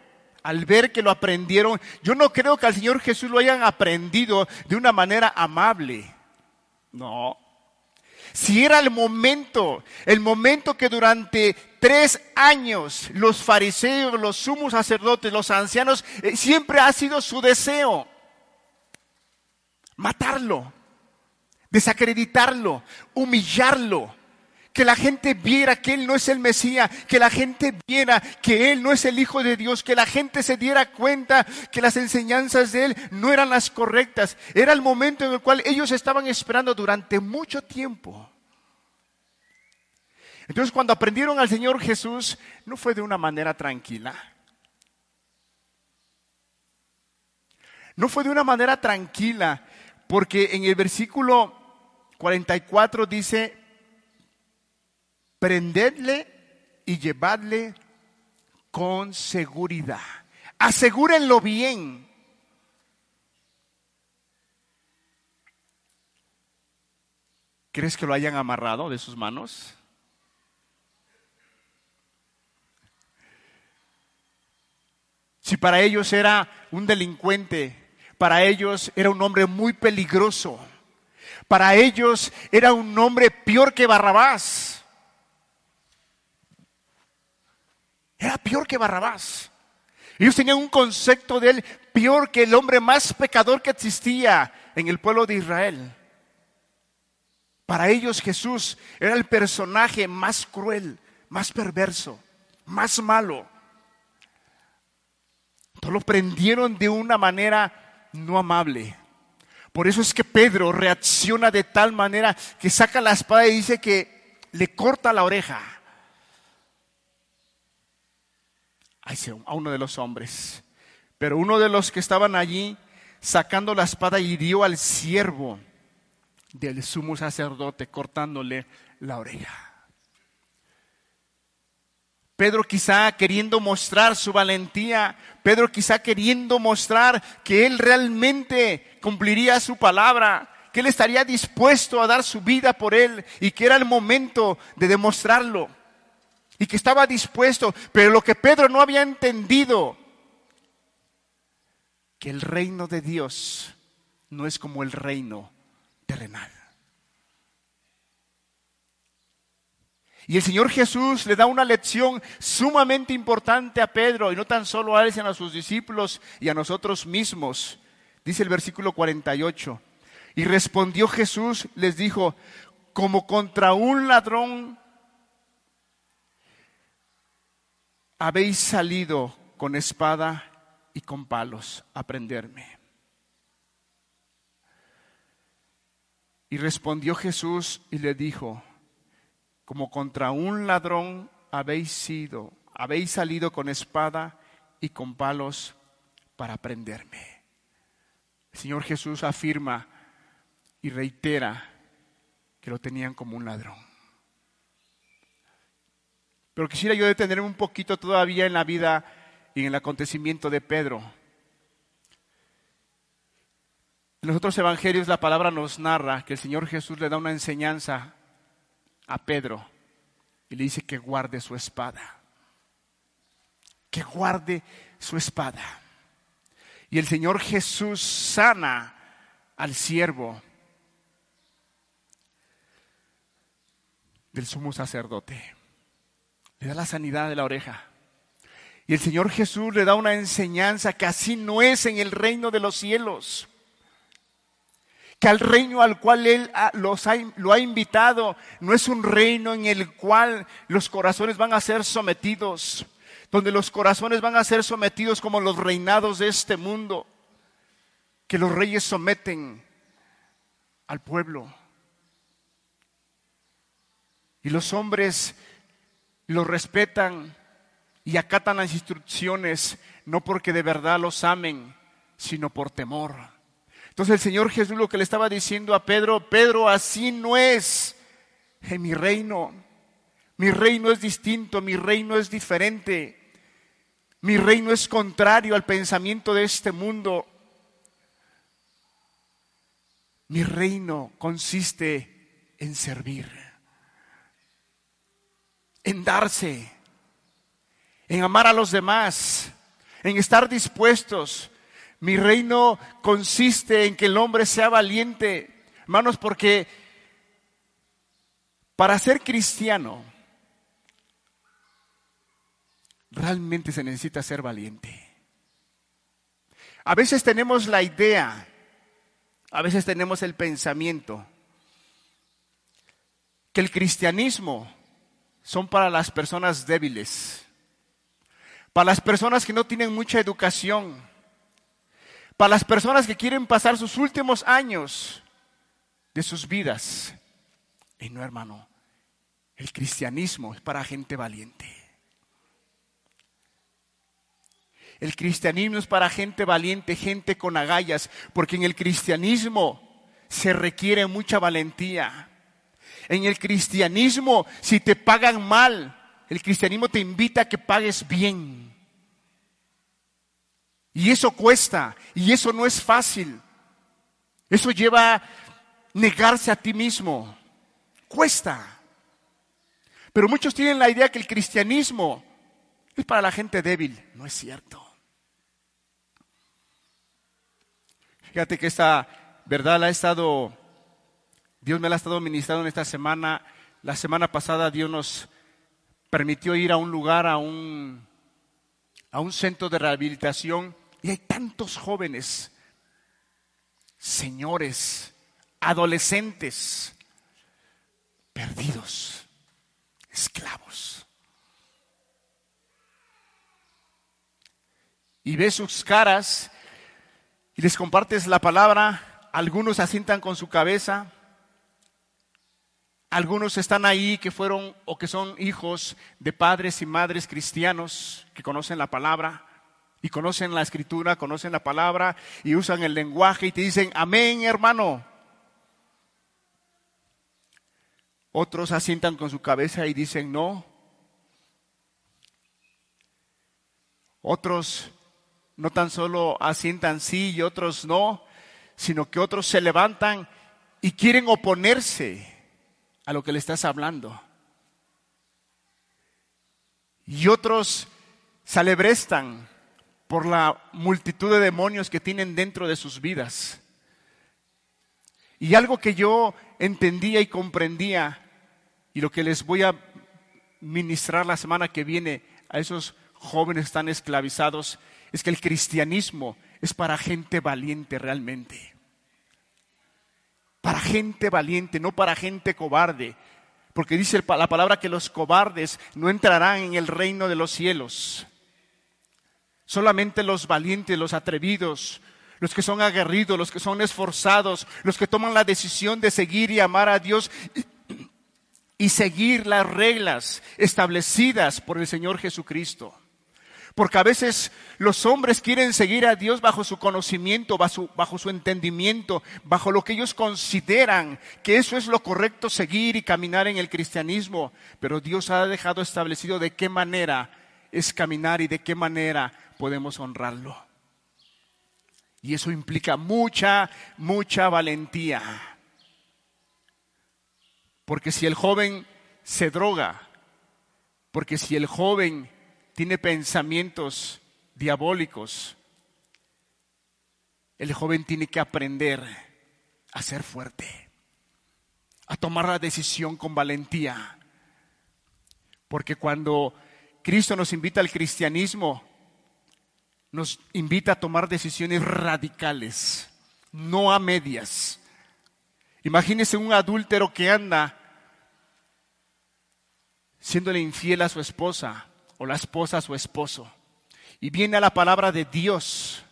al ver que lo aprendieron, yo no creo que al Señor Jesús lo hayan aprendido de una manera amable. No, si era el momento, el momento que durante tres años los fariseos, los sumos sacerdotes, los ancianos, eh, siempre ha sido su deseo matarlo, desacreditarlo, humillarlo, que la gente viera que Él no es el Mesías, que la gente viera que Él no es el Hijo de Dios, que la gente se diera cuenta que las enseñanzas de Él no eran las correctas. Era el momento en el cual ellos estaban esperando durante mucho tiempo. Entonces cuando aprendieron al Señor Jesús, no fue de una manera tranquila. No fue de una manera tranquila, porque en el versículo 44 dice, prendedle y llevadle con seguridad. Asegúrenlo bien. ¿Crees que lo hayan amarrado de sus manos? Si para ellos era un delincuente, para ellos era un hombre muy peligroso, para ellos era un hombre peor que Barrabás. Era peor que Barrabás. Ellos tenían un concepto de él peor que el hombre más pecador que existía en el pueblo de Israel. Para ellos Jesús era el personaje más cruel, más perverso, más malo. Entonces lo prendieron de una manera no amable. Por eso es que Pedro reacciona de tal manera que saca la espada y dice que le corta la oreja. A uno de los hombres. Pero uno de los que estaban allí, sacando la espada, hirió al siervo del sumo sacerdote, cortándole la oreja. Pedro quizá queriendo mostrar su valentía, Pedro quizá queriendo mostrar que él realmente cumpliría su palabra, que él estaría dispuesto a dar su vida por él y que era el momento de demostrarlo y que estaba dispuesto, pero lo que Pedro no había entendido, que el reino de Dios no es como el reino terrenal. Y el Señor Jesús le da una lección sumamente importante a Pedro, y no tan solo a él, sino a sus discípulos y a nosotros mismos. Dice el versículo 48. Y respondió Jesús, les dijo, como contra un ladrón habéis salido con espada y con palos a prenderme. Y respondió Jesús y le dijo, como contra un ladrón habéis sido, habéis salido con espada y con palos para prenderme. El Señor Jesús afirma y reitera que lo tenían como un ladrón. Pero quisiera yo detenerme un poquito todavía en la vida y en el acontecimiento de Pedro. En los otros evangelios la palabra nos narra que el Señor Jesús le da una enseñanza a Pedro y le dice que guarde su espada. Que guarde su espada. Y el Señor Jesús sana al siervo del sumo sacerdote. Le da la sanidad de la oreja. Y el Señor Jesús le da una enseñanza que así no es en el reino de los cielos. Que al reino al cual Él los lo ha invitado no es un reino en el cual los corazones van a ser sometidos, donde los corazones van a ser sometidos como los reinados de este mundo, que los reyes someten al pueblo. Y los hombres lo respetan y acatan las instrucciones no porque de verdad los amen, sino por temor. Entonces el Señor Jesús lo que le estaba diciendo a Pedro, Pedro, así no es en mi reino. Mi reino es distinto, mi reino es diferente. Mi reino es contrario al pensamiento de este mundo. Mi reino consiste en servir, en darse, en amar a los demás, en estar dispuestos. Mi reino consiste en que el hombre sea valiente, hermanos, porque para ser cristiano realmente se necesita ser valiente. A veces tenemos la idea, a veces tenemos el pensamiento que el cristianismo son para las personas débiles para las personas que no tienen mucha educación, para las personas que quieren pasar sus últimos años de sus vidas. Y no, hermano, el cristianismo es para gente valiente. El cristianismo es para gente valiente, gente con agallas, porque en el cristianismo se requiere mucha valentía. En el cristianismo, si te pagan mal, el cristianismo te invita a que pagues bien. Y eso cuesta, y eso no es fácil. Eso lleva a negarse a ti mismo. Cuesta. Pero muchos tienen la idea que el cristianismo es para la gente débil. No es cierto. Fíjate que esta verdad la estado, Dios me la ha estado ministrando en esta semana. La semana pasada Dios nos permitió ir a un lugar, a un, a un centro de rehabilitación, y hay tantos jóvenes, señores, adolescentes, perdidos, esclavos. Y ves sus caras y les compartes la palabra, algunos asientan con su cabeza, algunos están ahí que fueron o que son hijos de padres y madres cristianos que conocen la palabra y conocen la escritura, conocen la palabra y usan el lenguaje y te dicen, amén hermano. Otros asientan con su cabeza y dicen no. Otros no tan solo asientan sí y otros no, sino que otros se levantan y quieren oponerse a lo que le estás hablando. Y otros se por la multitud de demonios que tienen dentro de sus vidas. Y algo que yo entendía y comprendía, y lo que les voy a ministrar la semana que viene a esos jóvenes tan esclavizados, es que el cristianismo es para gente valiente realmente para gente valiente, no para gente cobarde. Porque dice la palabra que los cobardes no entrarán en el reino de los cielos. Solamente los valientes, los atrevidos, los que son aguerridos, los que son esforzados, los que toman la decisión de seguir y amar a Dios y seguir las reglas establecidas por el Señor Jesucristo. Porque a veces los hombres quieren seguir a Dios bajo su conocimiento, bajo su, entendimiento, bajo lo que ellos consideran que eso es lo correcto seguir y caminar en el cristianismo. Pero Dios ha dejado establecido de qué manera es caminar y de qué manera podemos honrarlo. Y eso implica mucha, mucha valentía. Porque si el joven se droga, porque si el joven tiene pensamientos diabólicos, el joven tiene que aprender a ser fuerte, a tomar la decisión con valentía, Porque cuando Cristo nos invita al cristianismo, nos invita a tomar decisiones radicales, no a medias. Imagínese un adúltero que anda siéndole infiel a su esposa o la esposa su esposo. Y viene a la palabra de Dios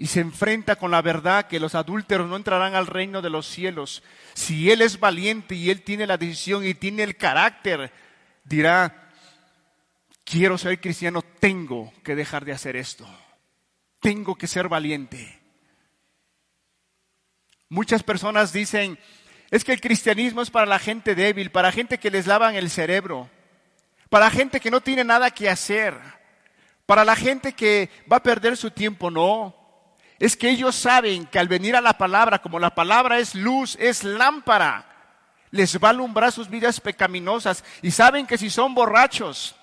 y se enfrenta con la verdad que los adúlteros no entrarán al reino de los cielos. Si él es valiente y él tiene la decisión y tiene el carácter, dirá, quiero ser cristiano, tengo que dejar de hacer esto. Tengo que ser valiente. Muchas personas dicen, es que el cristianismo es para la gente débil, para gente que les lavan el cerebro, para gente que no tiene nada que hacer, para la gente que va a perder su tiempo. No, es que ellos saben que al venir a la palabra, como la palabra es luz, es lámpara, les va a alumbrar sus vidas pecaminosas y saben que si son borrachos,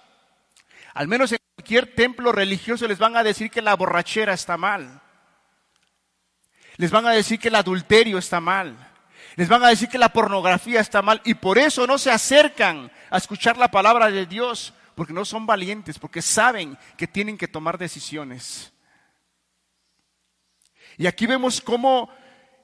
al menos en cualquier templo religioso les van a decir que la borrachera está mal. Les van a decir que el adulterio está mal. Les van a decir que la pornografía está mal y por eso no se acercan a escuchar la palabra de Dios, porque no son valientes, porque saben que tienen que tomar decisiones. Y aquí vemos cómo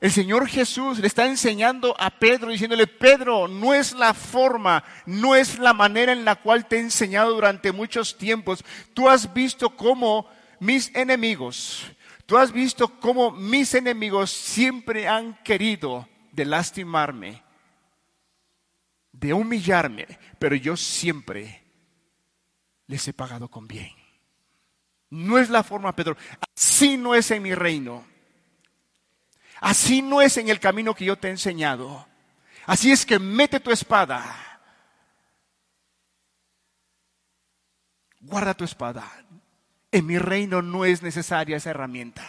el Señor Jesús le está enseñando a Pedro, diciéndole, Pedro, no es la forma, no es la manera en la cual te he enseñado durante muchos tiempos. Tú has visto cómo mis enemigos, tú has visto cómo mis enemigos siempre han querido de lastimarme, de humillarme, pero yo siempre les he pagado con bien. No es la forma, Pedro. Así no es en mi reino. Así no es en el camino que yo te he enseñado. Así es que mete tu espada. Guarda tu espada. En mi reino no es necesaria esa herramienta.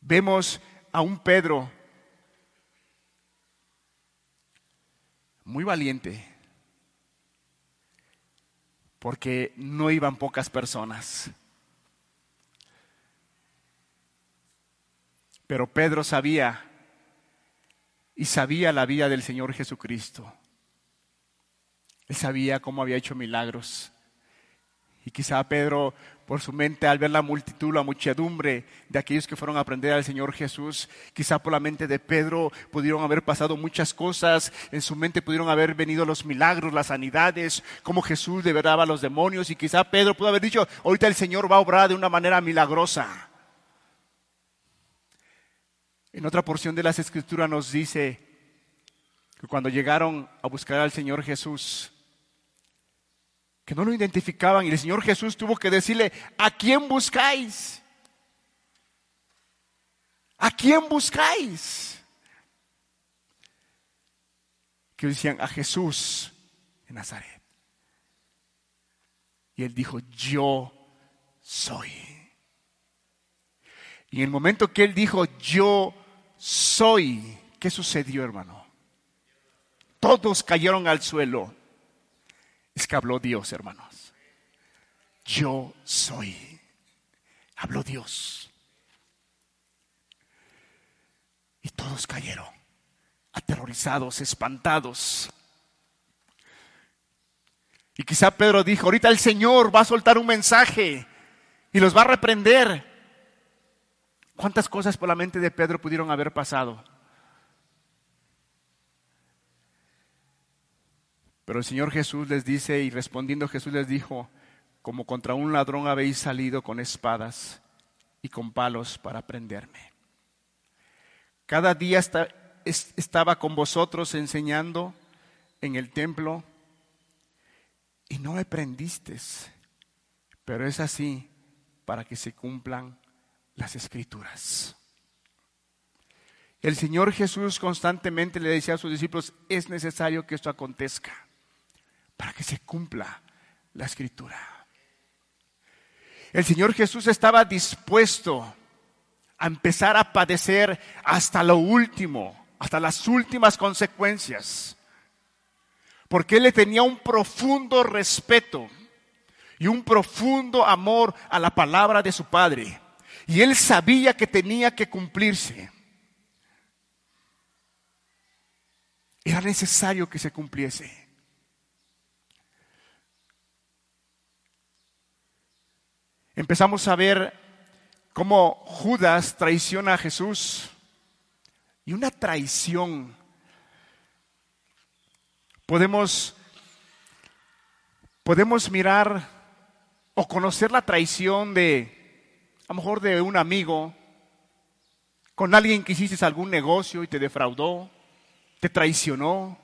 Vemos a un Pedro muy valiente, porque no iban pocas personas. Pero Pedro sabía y sabía la vida del Señor Jesucristo. Él sabía cómo había hecho milagros. Y quizá Pedro, por su mente, al ver la multitud, la muchedumbre de aquellos que fueron a aprender al Señor Jesús, quizá por la mente de Pedro pudieron haber pasado muchas cosas, en su mente pudieron haber venido los milagros, las sanidades, cómo Jesús liberaba a los demonios, y quizá Pedro pudo haber dicho, ahorita el Señor va a obrar de una manera milagrosa. En otra porción de las Escrituras nos dice que cuando llegaron a buscar al Señor Jesús, que no lo identificaban y el Señor Jesús tuvo que decirle, ¿a quién buscáis? ¿A quién buscáis? Que decían, a Jesús en Nazaret. Y él dijo, yo soy. Y en el momento que él dijo, yo soy, ¿qué sucedió, hermano? Todos cayeron al suelo es que habló Dios, hermanos. Yo soy. Habló Dios. Y todos cayeron, aterrorizados, espantados. Y quizá Pedro dijo, ahorita el Señor va a soltar un mensaje y los va a reprender. ¿Cuántas cosas por la mente de Pedro pudieron haber pasado? Pero el Señor Jesús les dice, y respondiendo Jesús les dijo, como contra un ladrón habéis salido con espadas y con palos para prenderme. Cada día estaba con vosotros enseñando en el templo y no me prendisteis, pero es así para que se cumplan las escrituras. El Señor Jesús constantemente le decía a sus discípulos, es necesario que esto acontezca para que se cumpla la escritura. El Señor Jesús estaba dispuesto a empezar a padecer hasta lo último, hasta las últimas consecuencias, porque Él le tenía un profundo respeto y un profundo amor a la palabra de su Padre. Y Él sabía que tenía que cumplirse. Era necesario que se cumpliese. Empezamos a ver cómo Judas traiciona a Jesús. Y una traición. Podemos, podemos mirar o conocer la traición de, a lo mejor de un amigo, con alguien que hiciste algún negocio y te defraudó, te traicionó.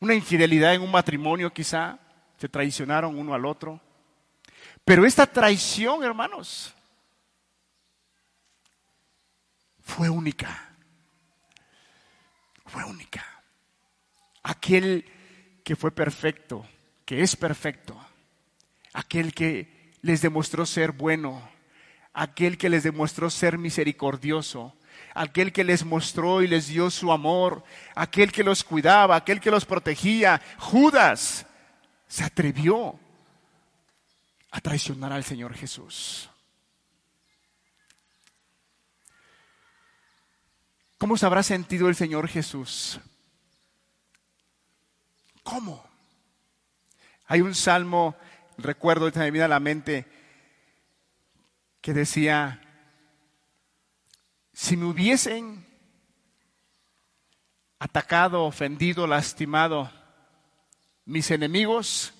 Una infidelidad en un matrimonio quizá, se traicionaron uno al otro. Pero esta traición, hermanos, fue única. Fue única. Aquel que fue perfecto, que es perfecto, aquel que les demostró ser bueno, aquel que les demostró ser misericordioso, aquel que les mostró y les dio su amor, aquel que los cuidaba, aquel que los protegía. Judas se atrevió a traicionar al Señor Jesús. ¿Cómo se habrá sentido el Señor Jesús? ¿Cómo? Hay un salmo, recuerdo, ahorita me viene a la mente, que decía, si me hubiesen atacado, ofendido, lastimado mis enemigos,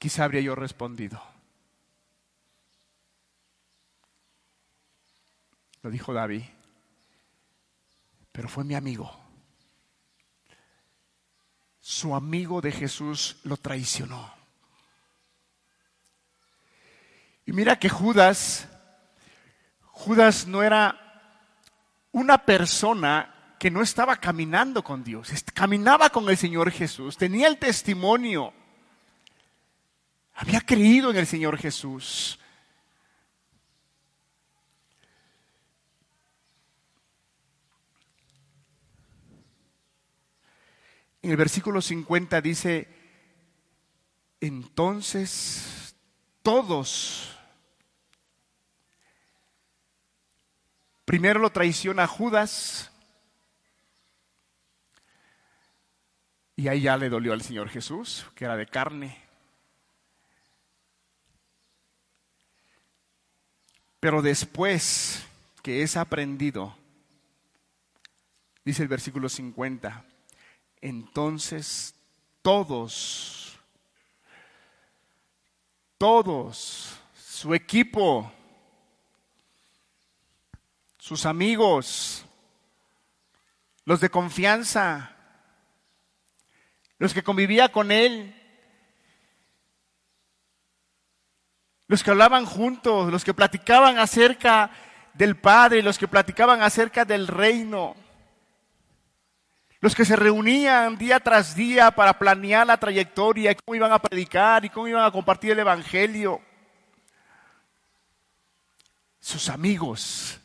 quizá habría yo respondido. Lo dijo David, pero fue mi amigo. Su amigo de Jesús lo traicionó. Y mira que Judas, Judas no era una persona que no estaba caminando con Dios, caminaba con el Señor Jesús, tenía el testimonio había creído en el Señor Jesús. En el versículo 50 dice, entonces todos, primero lo traiciona Judas, y ahí ya le dolió al Señor Jesús, que era de carne. Pero después que es aprendido, dice el versículo 50, entonces todos, todos, su equipo, sus amigos, los de confianza, los que convivía con él, los que hablaban juntos, los que platicaban acerca del Padre, los que platicaban acerca del reino, los que se reunían día tras día para planear la trayectoria, cómo iban a predicar y cómo iban a compartir el Evangelio. Sus amigos.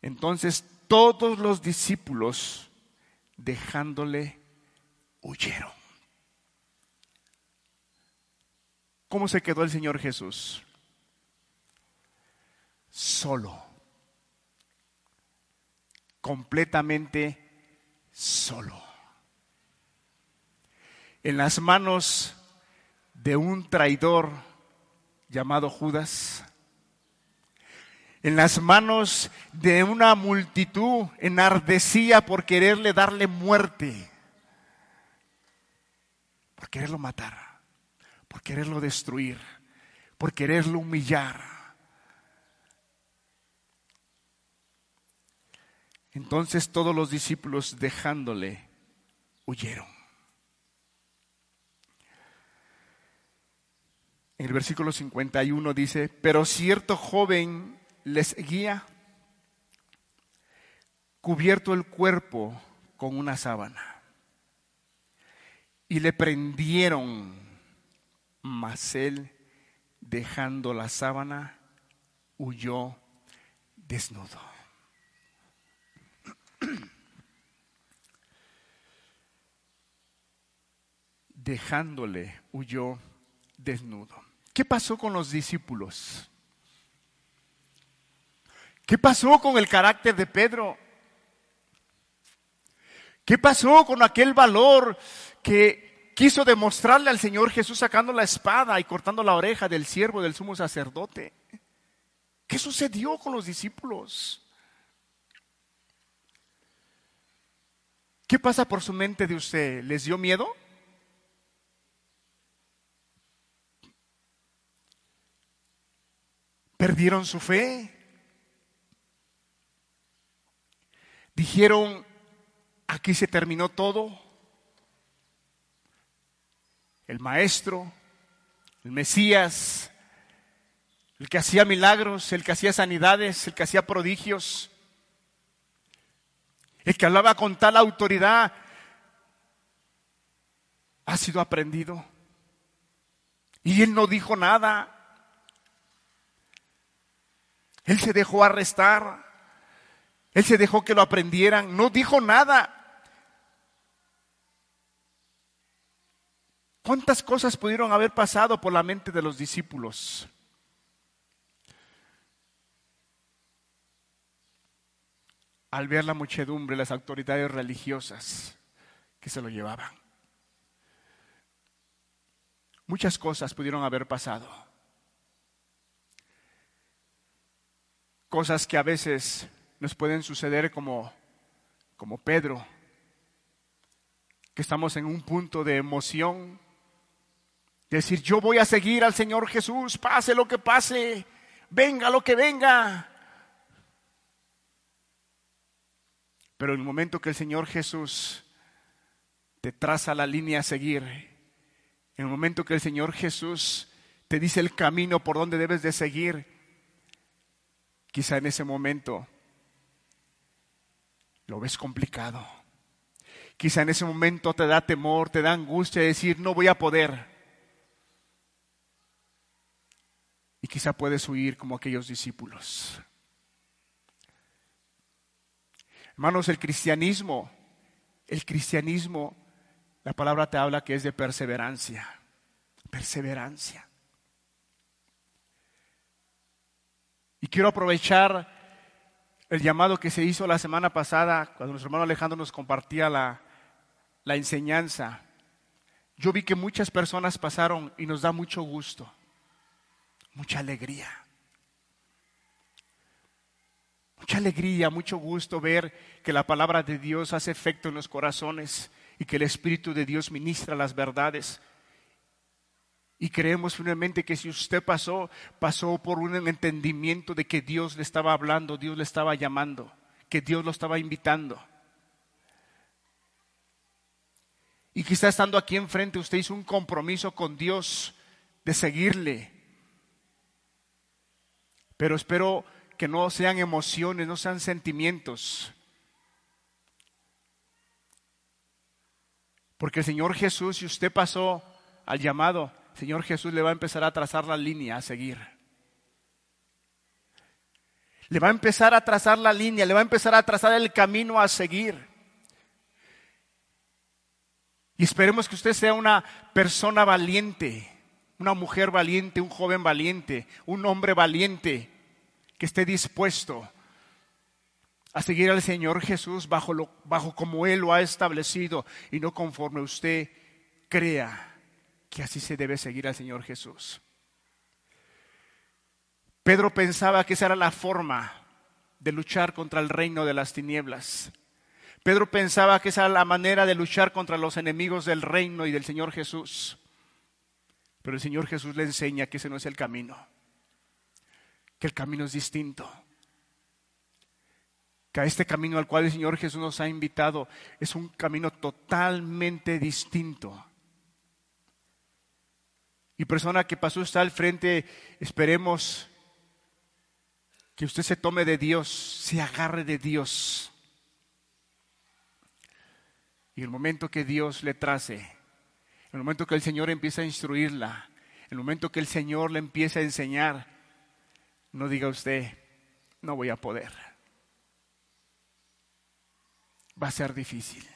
Entonces todos los discípulos, dejándole, huyeron. ¿Cómo se quedó el Señor Jesús? Solo. Completamente solo. En las manos de un traidor llamado Judas. En las manos de una multitud enardecía por quererle darle muerte. Por quererlo matar por quererlo destruir, por quererlo humillar. Entonces todos los discípulos dejándole huyeron. En el versículo 51 dice, pero cierto joven les guía, cubierto el cuerpo con una sábana, y le prendieron mas él, dejando la sábana, huyó desnudo. [clears throat] Dejándole, huyó desnudo. ¿Qué pasó con los discípulos? ¿Qué pasó con el carácter de Pedro? ¿Qué pasó con aquel valor que quiso demostrarle al Señor Jesús sacando la espada y cortando la oreja del siervo del sumo sacerdote. ¿Qué sucedió con los discípulos? ¿Qué pasa por su mente de usted? ¿Les dio miedo? ¿Perdieron su fe? Dijeron, aquí se terminó todo. El maestro, el Mesías, el que hacía milagros, el que hacía sanidades, el que hacía prodigios, el que hablaba con tal autoridad, ha sido aprendido. Y él no dijo nada. Él se dejó arrestar. Él se dejó que lo aprendieran. No dijo nada. ¿Cuántas cosas pudieron haber pasado por la mente de los discípulos? al ver la muchedumbre, las autoridades religiosas que se lo llevaban. Muchas cosas pudieron haber pasado. Cosas que a veces nos pueden suceder como, como Pedro, que estamos en un punto de emoción, decir, yo voy a seguir al Señor Jesús, pase lo que pase, venga lo que venga. Pero en el momento que el Señor Jesús te traza la línea a seguir, en el momento que el Señor Jesús te dice el camino por donde debes de seguir, quizá en ese momento lo ves complicado. Quizá en ese momento te da temor, te da angustia de decir, no voy a poder. Y quizá puedes huir como aquellos discípulos. Hermanos, el cristianismo, el cristianismo, la palabra te habla que es de perseverancia, perseverancia. Y quiero aprovechar el llamado que se hizo la semana pasada, cuando nuestro hermano Alejandro nos compartía la, la enseñanza. Yo vi que muchas personas pasaron y nos da mucho gusto, mucha alegría. Mucha alegría, mucho gusto ver que la palabra de Dios hace efecto en los corazones y que el Espíritu de Dios ministra las verdades. Y creemos firmemente que si usted pasó, pasó por un entendimiento de que Dios le estaba hablando, Dios le estaba llamando, que Dios lo estaba invitando. Y quizá estando aquí enfrente usted hizo un compromiso con Dios de seguirle. Pero espero que no sean emociones, no sean sentimientos. Porque el Señor Jesús, si usted pasó al llamado, el Señor Jesús le va a empezar a trazar la línea a seguir. Le va a empezar a trazar la línea, le va a empezar a trazar el camino a seguir. Y esperemos que usted sea una persona valiente, una mujer valiente, un joven valiente, un hombre valiente, que esté dispuesto a seguir al Señor Jesús bajo, lo, bajo como Él lo ha establecido y no conforme usted crea que así se debe seguir al Señor Jesús. Pedro pensaba que esa era la forma de luchar contra el reino de las tinieblas. Pedro pensaba que esa era la manera de luchar contra los enemigos del reino y del Señor Jesús. Pero el Señor Jesús le enseña que ese no es el camino que el camino es distinto. Que a este camino al cual el Señor Jesús nos ha invitado es un camino totalmente distinto. Y persona que pasó está al frente, esperemos que usted se tome de Dios, se agarre de Dios. Y el momento que Dios le trace, el momento que el Señor empieza a instruirla, el momento que el Señor le empieza a enseñar, no diga usted, no voy a poder. Va a ser difícil.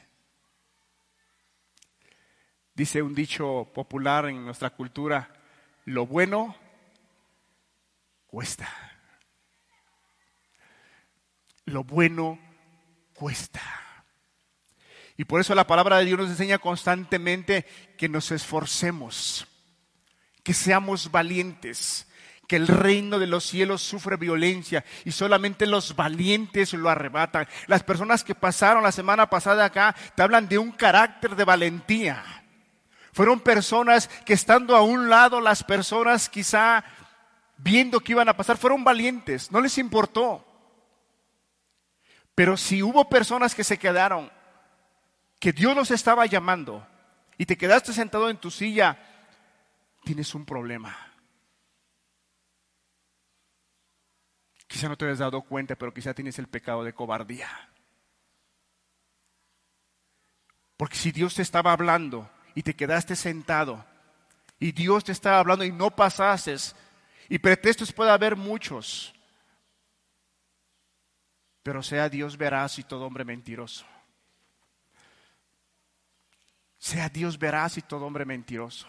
Dice un dicho popular en nuestra cultura, lo bueno cuesta. Lo bueno cuesta. Y por eso la palabra de Dios nos enseña constantemente que nos esforcemos, que seamos valientes, que el reino de los cielos sufre violencia y solamente los valientes lo arrebatan. Las personas que pasaron la semana pasada acá te hablan de un carácter de valentía. Fueron personas que estando a un lado, las personas quizá viendo que iban a pasar, fueron valientes, no les importó. Pero si hubo personas que se quedaron, que Dios los estaba llamando y te quedaste sentado en tu silla, tienes un problema. Quizá no te hayas dado cuenta, pero quizá tienes el pecado de cobardía. Porque si Dios te estaba hablando y te quedaste sentado y Dios te estaba hablando y no pasases, y pretextos puede haber muchos, pero sea Dios veraz y todo hombre mentiroso. Sea Dios veraz y todo hombre mentiroso.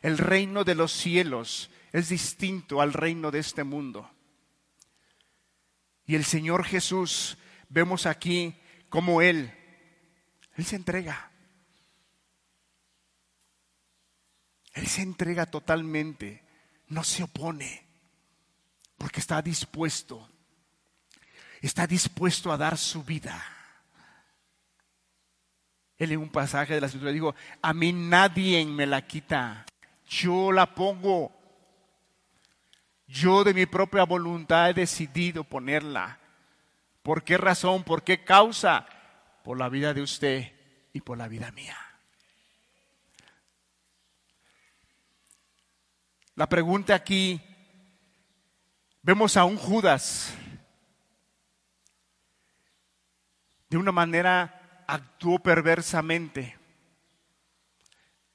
El reino de los cielos es distinto al reino de este mundo. Y el Señor Jesús, vemos aquí como Él, Él se entrega. Él se entrega totalmente, no se opone, porque está dispuesto, está dispuesto a dar su vida. Él en un pasaje de la escritura dijo, a mí nadie me la quita, yo la pongo. Yo de mi propia voluntad he decidido ponerla. ¿Por qué razón? ¿Por qué causa? Por la vida de usted y por la vida mía. La pregunta aquí, vemos a un Judas, de una manera actuó perversamente.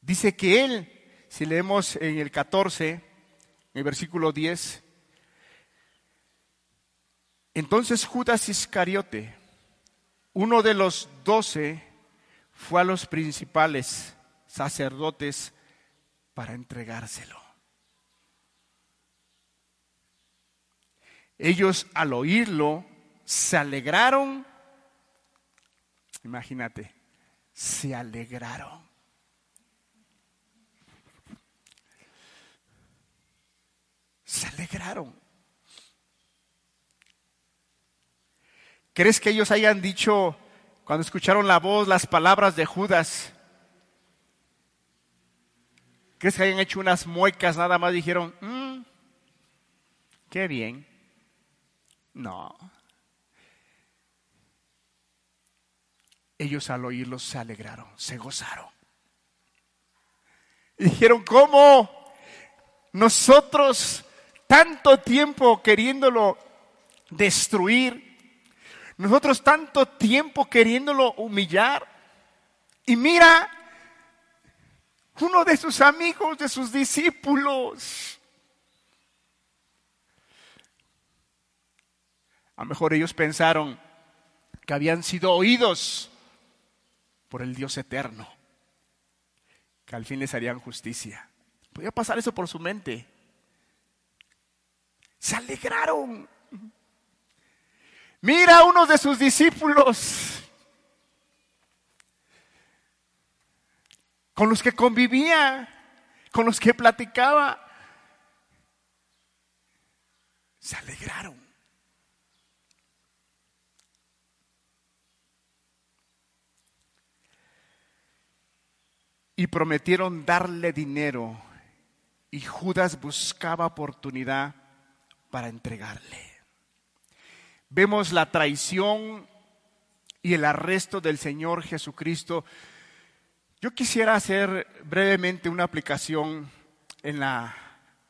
Dice que él, si leemos en el 14, en el versículo 10, entonces Judas Iscariote, uno de los doce, fue a los principales sacerdotes para entregárselo. Ellos al oírlo se alegraron. Imagínate, se alegraron. Se alegraron. ¿Crees que ellos hayan dicho, cuando escucharon la voz, las palabras de Judas? ¿Crees que hayan hecho unas muecas nada más? Dijeron, mm, qué bien. No. Ellos al oírlo se alegraron, se gozaron. Y dijeron, ¿cómo? Nosotros tanto tiempo queriéndolo destruir, nosotros tanto tiempo queriéndolo humillar, y mira, uno de sus amigos, de sus discípulos, A lo mejor ellos pensaron que habían sido oídos por el Dios eterno, que al fin les harían justicia. Podía pasar eso por su mente. Se alegraron. Mira a uno de sus discípulos con los que convivía, con los que platicaba. Se alegraron. y prometieron darle dinero y Judas buscaba oportunidad para entregarle. Vemos la traición y el arresto del Señor Jesucristo. Yo quisiera hacer brevemente una aplicación en la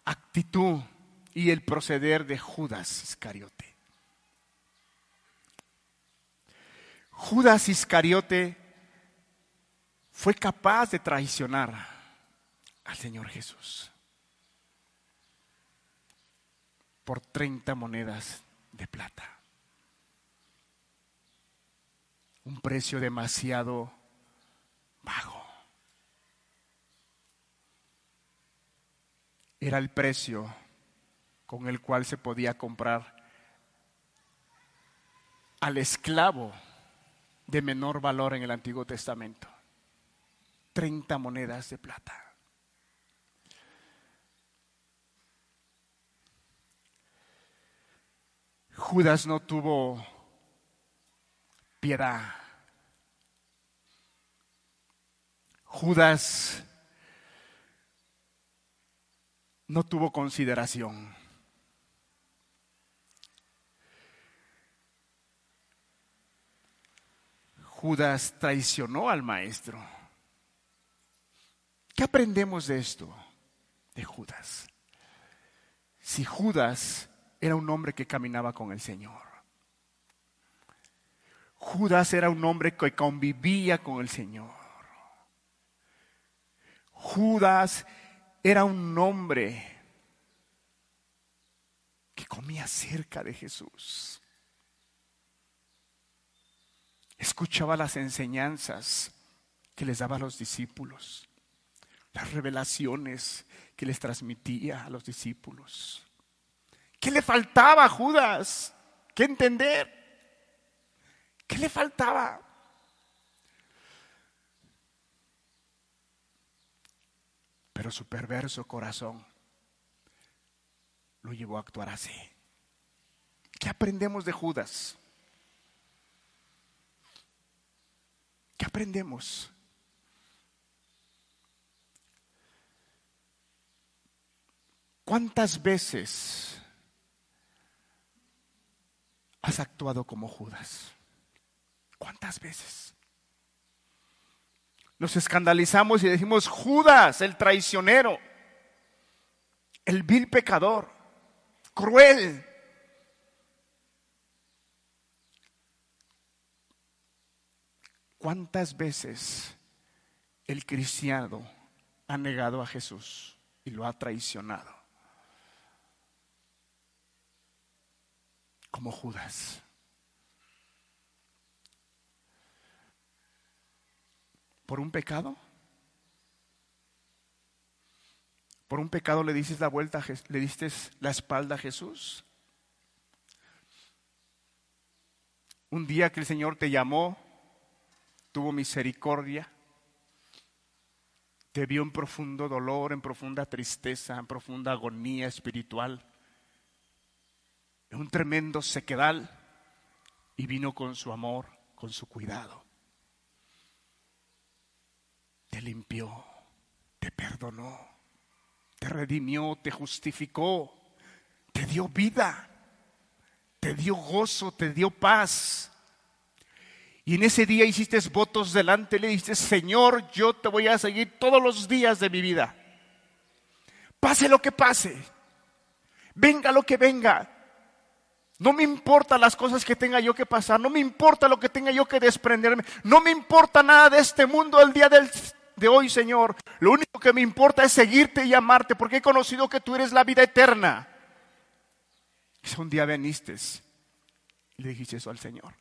actitud y el proceder de Judas Iscariote. Judas Iscariote fue capaz de traicionar al Señor Jesús por 30 monedas de plata. Un precio demasiado bajo. Era el precio con el cual se podía comprar al esclavo de menor valor en el Antiguo Testamento. 30 monedas de plata. Judas no tuvo piedad. Judas no tuvo consideración. Judas traicionó al maestro. ¿Qué aprendemos de esto? De Judas. Si Judas era un hombre que caminaba con el Señor. Judas era un hombre que convivía con el Señor. Judas era un hombre que comía cerca de Jesús escuchaba las enseñanzas que les daba a los discípulos, las revelaciones que les transmitía a los discípulos. ¿Qué le faltaba a Judas? ¿Qué entender? ¿Qué le faltaba? Pero su perverso corazón lo llevó a actuar así. ¿Qué aprendemos de Judas? ¿Qué aprendemos? ¿Cuántas veces has actuado como Judas? ¿Cuántas veces? Nos escandalizamos y decimos, Judas, el traicionero, el vil pecador, cruel, ¿Cuántas veces el cristiano ha negado a Jesús y lo ha traicionado? Como Judas. ¿Por un pecado? ¿Por un pecado le dices la vuelta, le diste la espalda a Jesús? Un día que el Señor te llamó tuvo misericordia, te vio en profundo dolor, en profunda tristeza, en profunda agonía espiritual, en un tremendo sequedal, y vino con su amor, con su cuidado. Te limpió, te perdonó, te redimió, te justificó, te dio vida, te dio gozo, te dio paz y en ese día hiciste votos delante, le dijiste, Señor, yo te voy a seguir todos los días de mi vida. Pase lo que pase, venga lo que venga. No me importa las cosas que tenga yo que pasar, no me importa lo que tenga yo que desprenderme, no me importa nada de este mundo el día de hoy, Señor. Lo único que me importa es seguirte y amarte, porque he conocido que tú eres la vida eterna. Y un día veniste y le dijiste eso al Señor.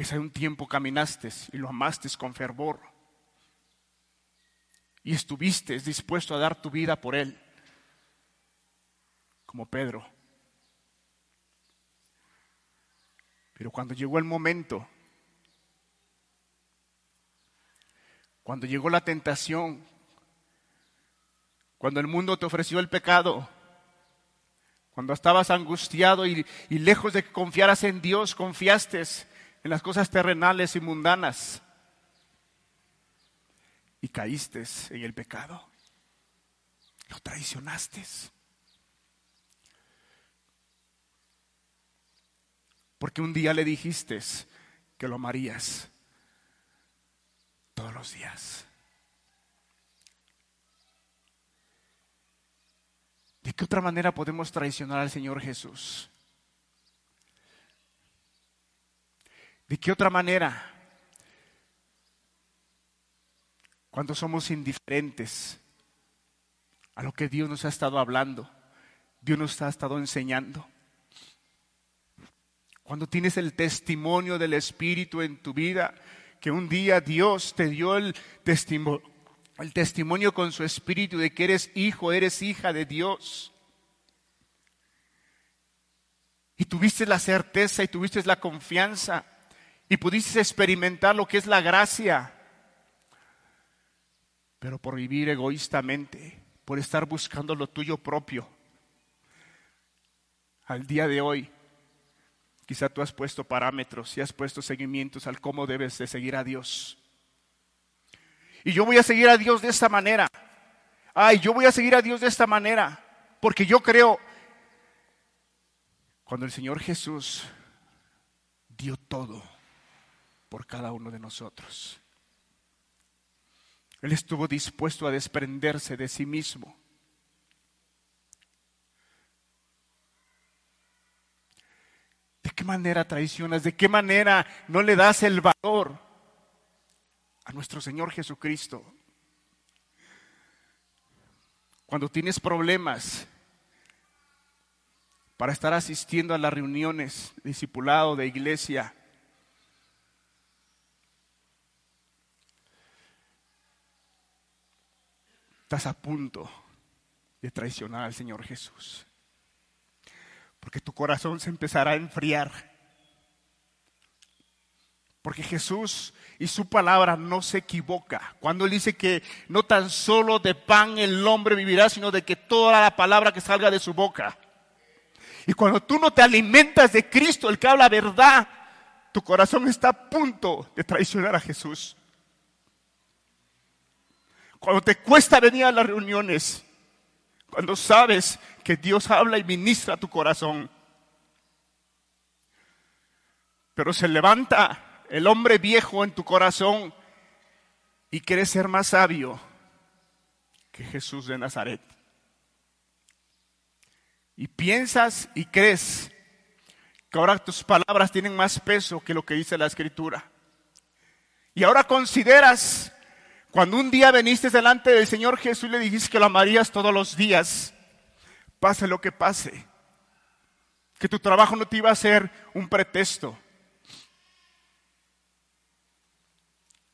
que hace un tiempo caminaste y lo amaste con fervor y estuviste dispuesto a dar tu vida por Él, como Pedro. Pero cuando llegó el momento, cuando llegó la tentación, cuando el mundo te ofreció el pecado, cuando estabas angustiado y, lejos de que confiaras en Dios, confiaste en las cosas terrenales y mundanas y caíste en el pecado. Lo traicionaste. Porque un día le dijiste que lo amarías todos los días. ¿De qué otra manera podemos traicionar al Señor Jesús? ¿De qué otra manera? Cuando somos indiferentes a lo que Dios nos ha estado hablando, Dios nos ha estado enseñando. Cuando tienes el testimonio del Espíritu en tu vida, que un día Dios te dio el testimonio, el testimonio con su Espíritu de que eres hijo, eres hija de Dios. y tuviste la certeza y tuviste la confianza y pudiste experimentar lo que es la gracia. Pero por vivir egoístamente, por estar buscando lo tuyo propio, al día de hoy, quizá tú has puesto parámetros y has puesto seguimientos al cómo debes de seguir a Dios. Y yo voy a seguir a Dios de esta manera. Ay, yo voy a seguir a Dios de esta manera. Porque yo creo, cuando el Señor Jesús dio todo por cada uno de nosotros. Él estuvo dispuesto a desprenderse de sí mismo. Qué manera traicionas? ¿De qué manera no le das el valor a nuestro Señor Jesucristo? Cuando tienes problemas para estar asistiendo a las reuniones discipulado de iglesia, estás a punto de traicionar al Señor Jesús. Porque tu corazón se empezará a enfriar. Porque Jesús y su palabra no se equivoca. Cuando Él dice que no tan solo de pan el hombre vivirá, sino de que toda la palabra que salga de su boca. Y cuando tú no te alimentas de Cristo, el que habla verdad, tu corazón está a punto de traicionar a Jesús. Cuando te cuesta venir a las reuniones, cuando sabes que Dios habla y ministra tu corazón. Pero se levanta el hombre viejo en tu corazón y quieres ser más sabio que Jesús de Nazaret. Y piensas y crees que ahora tus palabras tienen más peso que lo que dice la escritura. Y ahora consideras cuando un día veniste delante del Señor Jesús y le dijiste que lo amarías todos los días, pase lo que pase, que tu trabajo no te iba a ser un pretexto.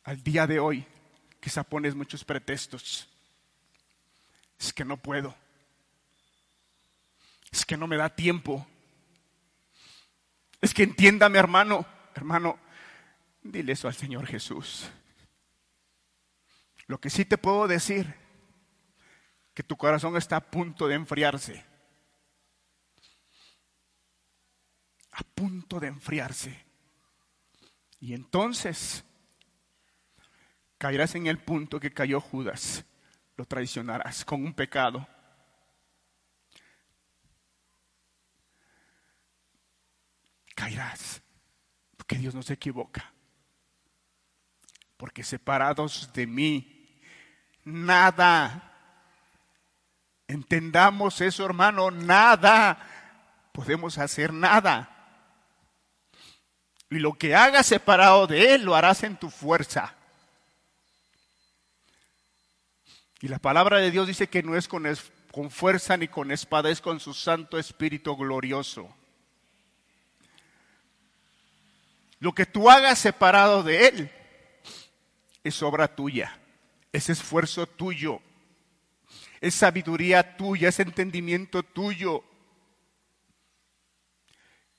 Al día de hoy, quizá pones muchos pretextos. Es que no puedo. Es que no me da tiempo. Es que entiéndame, hermano. Hermano, dile eso al Señor Jesús. Lo que sí te puedo decir, que tu corazón está a punto de enfriarse. A punto de enfriarse. Y entonces caerás en el punto que cayó Judas. Lo traicionarás con un pecado. Caerás. Porque Dios no se equivoca. Porque separados de mí nada. Entendamos eso, hermano, nada. Podemos hacer nada. Y lo que hagas separado de Él, lo harás en tu fuerza. Y la palabra de Dios dice que no es con, con fuerza ni con espada, es con su Santo Espíritu glorioso. Lo que tú hagas separado de Él es obra tuya es esfuerzo tuyo, es sabiduría tuya, es entendimiento tuyo.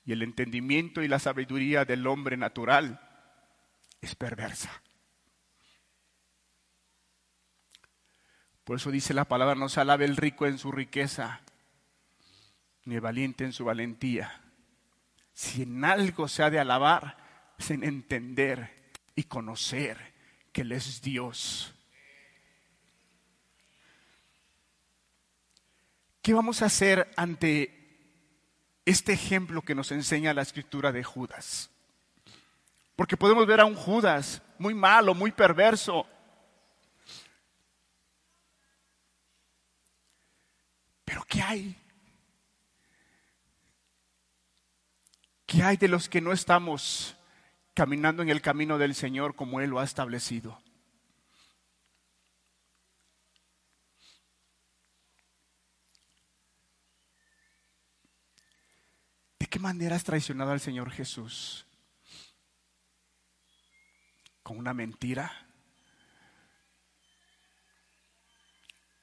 Y el entendimiento y la sabiduría del hombre natural es perversa. Por eso dice la palabra, no se alabe el rico en su riqueza, ni el valiente en su valentía. Si en algo se ha de alabar, es en entender y conocer que Él es Dios ¿Qué vamos a hacer ante este ejemplo que nos enseña la escritura de Judas? Porque podemos ver a un Judas muy malo, muy perverso. Pero ¿qué hay? ¿Qué hay de los que no estamos caminando en el camino del Señor como Él lo ha establecido? Qué manera has traicionado al Señor Jesús? ¿Con una mentira?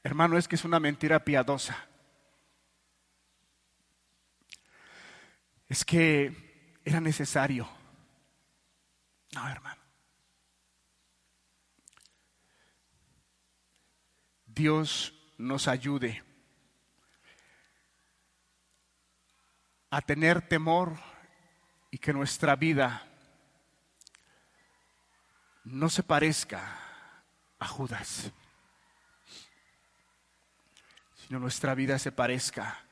Hermano, es que es una mentira piadosa. es que era necesario. No, hermano. Dios nos ayude a tener temor y que nuestra vida no se parezca a Judas, sino nuestra vida se parezca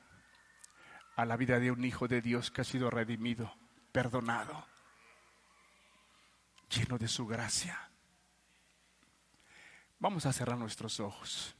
a la vida de un hijo de Dios que ha sido redimido, perdonado, lleno de su gracia. Vamos a cerrar nuestros ojos.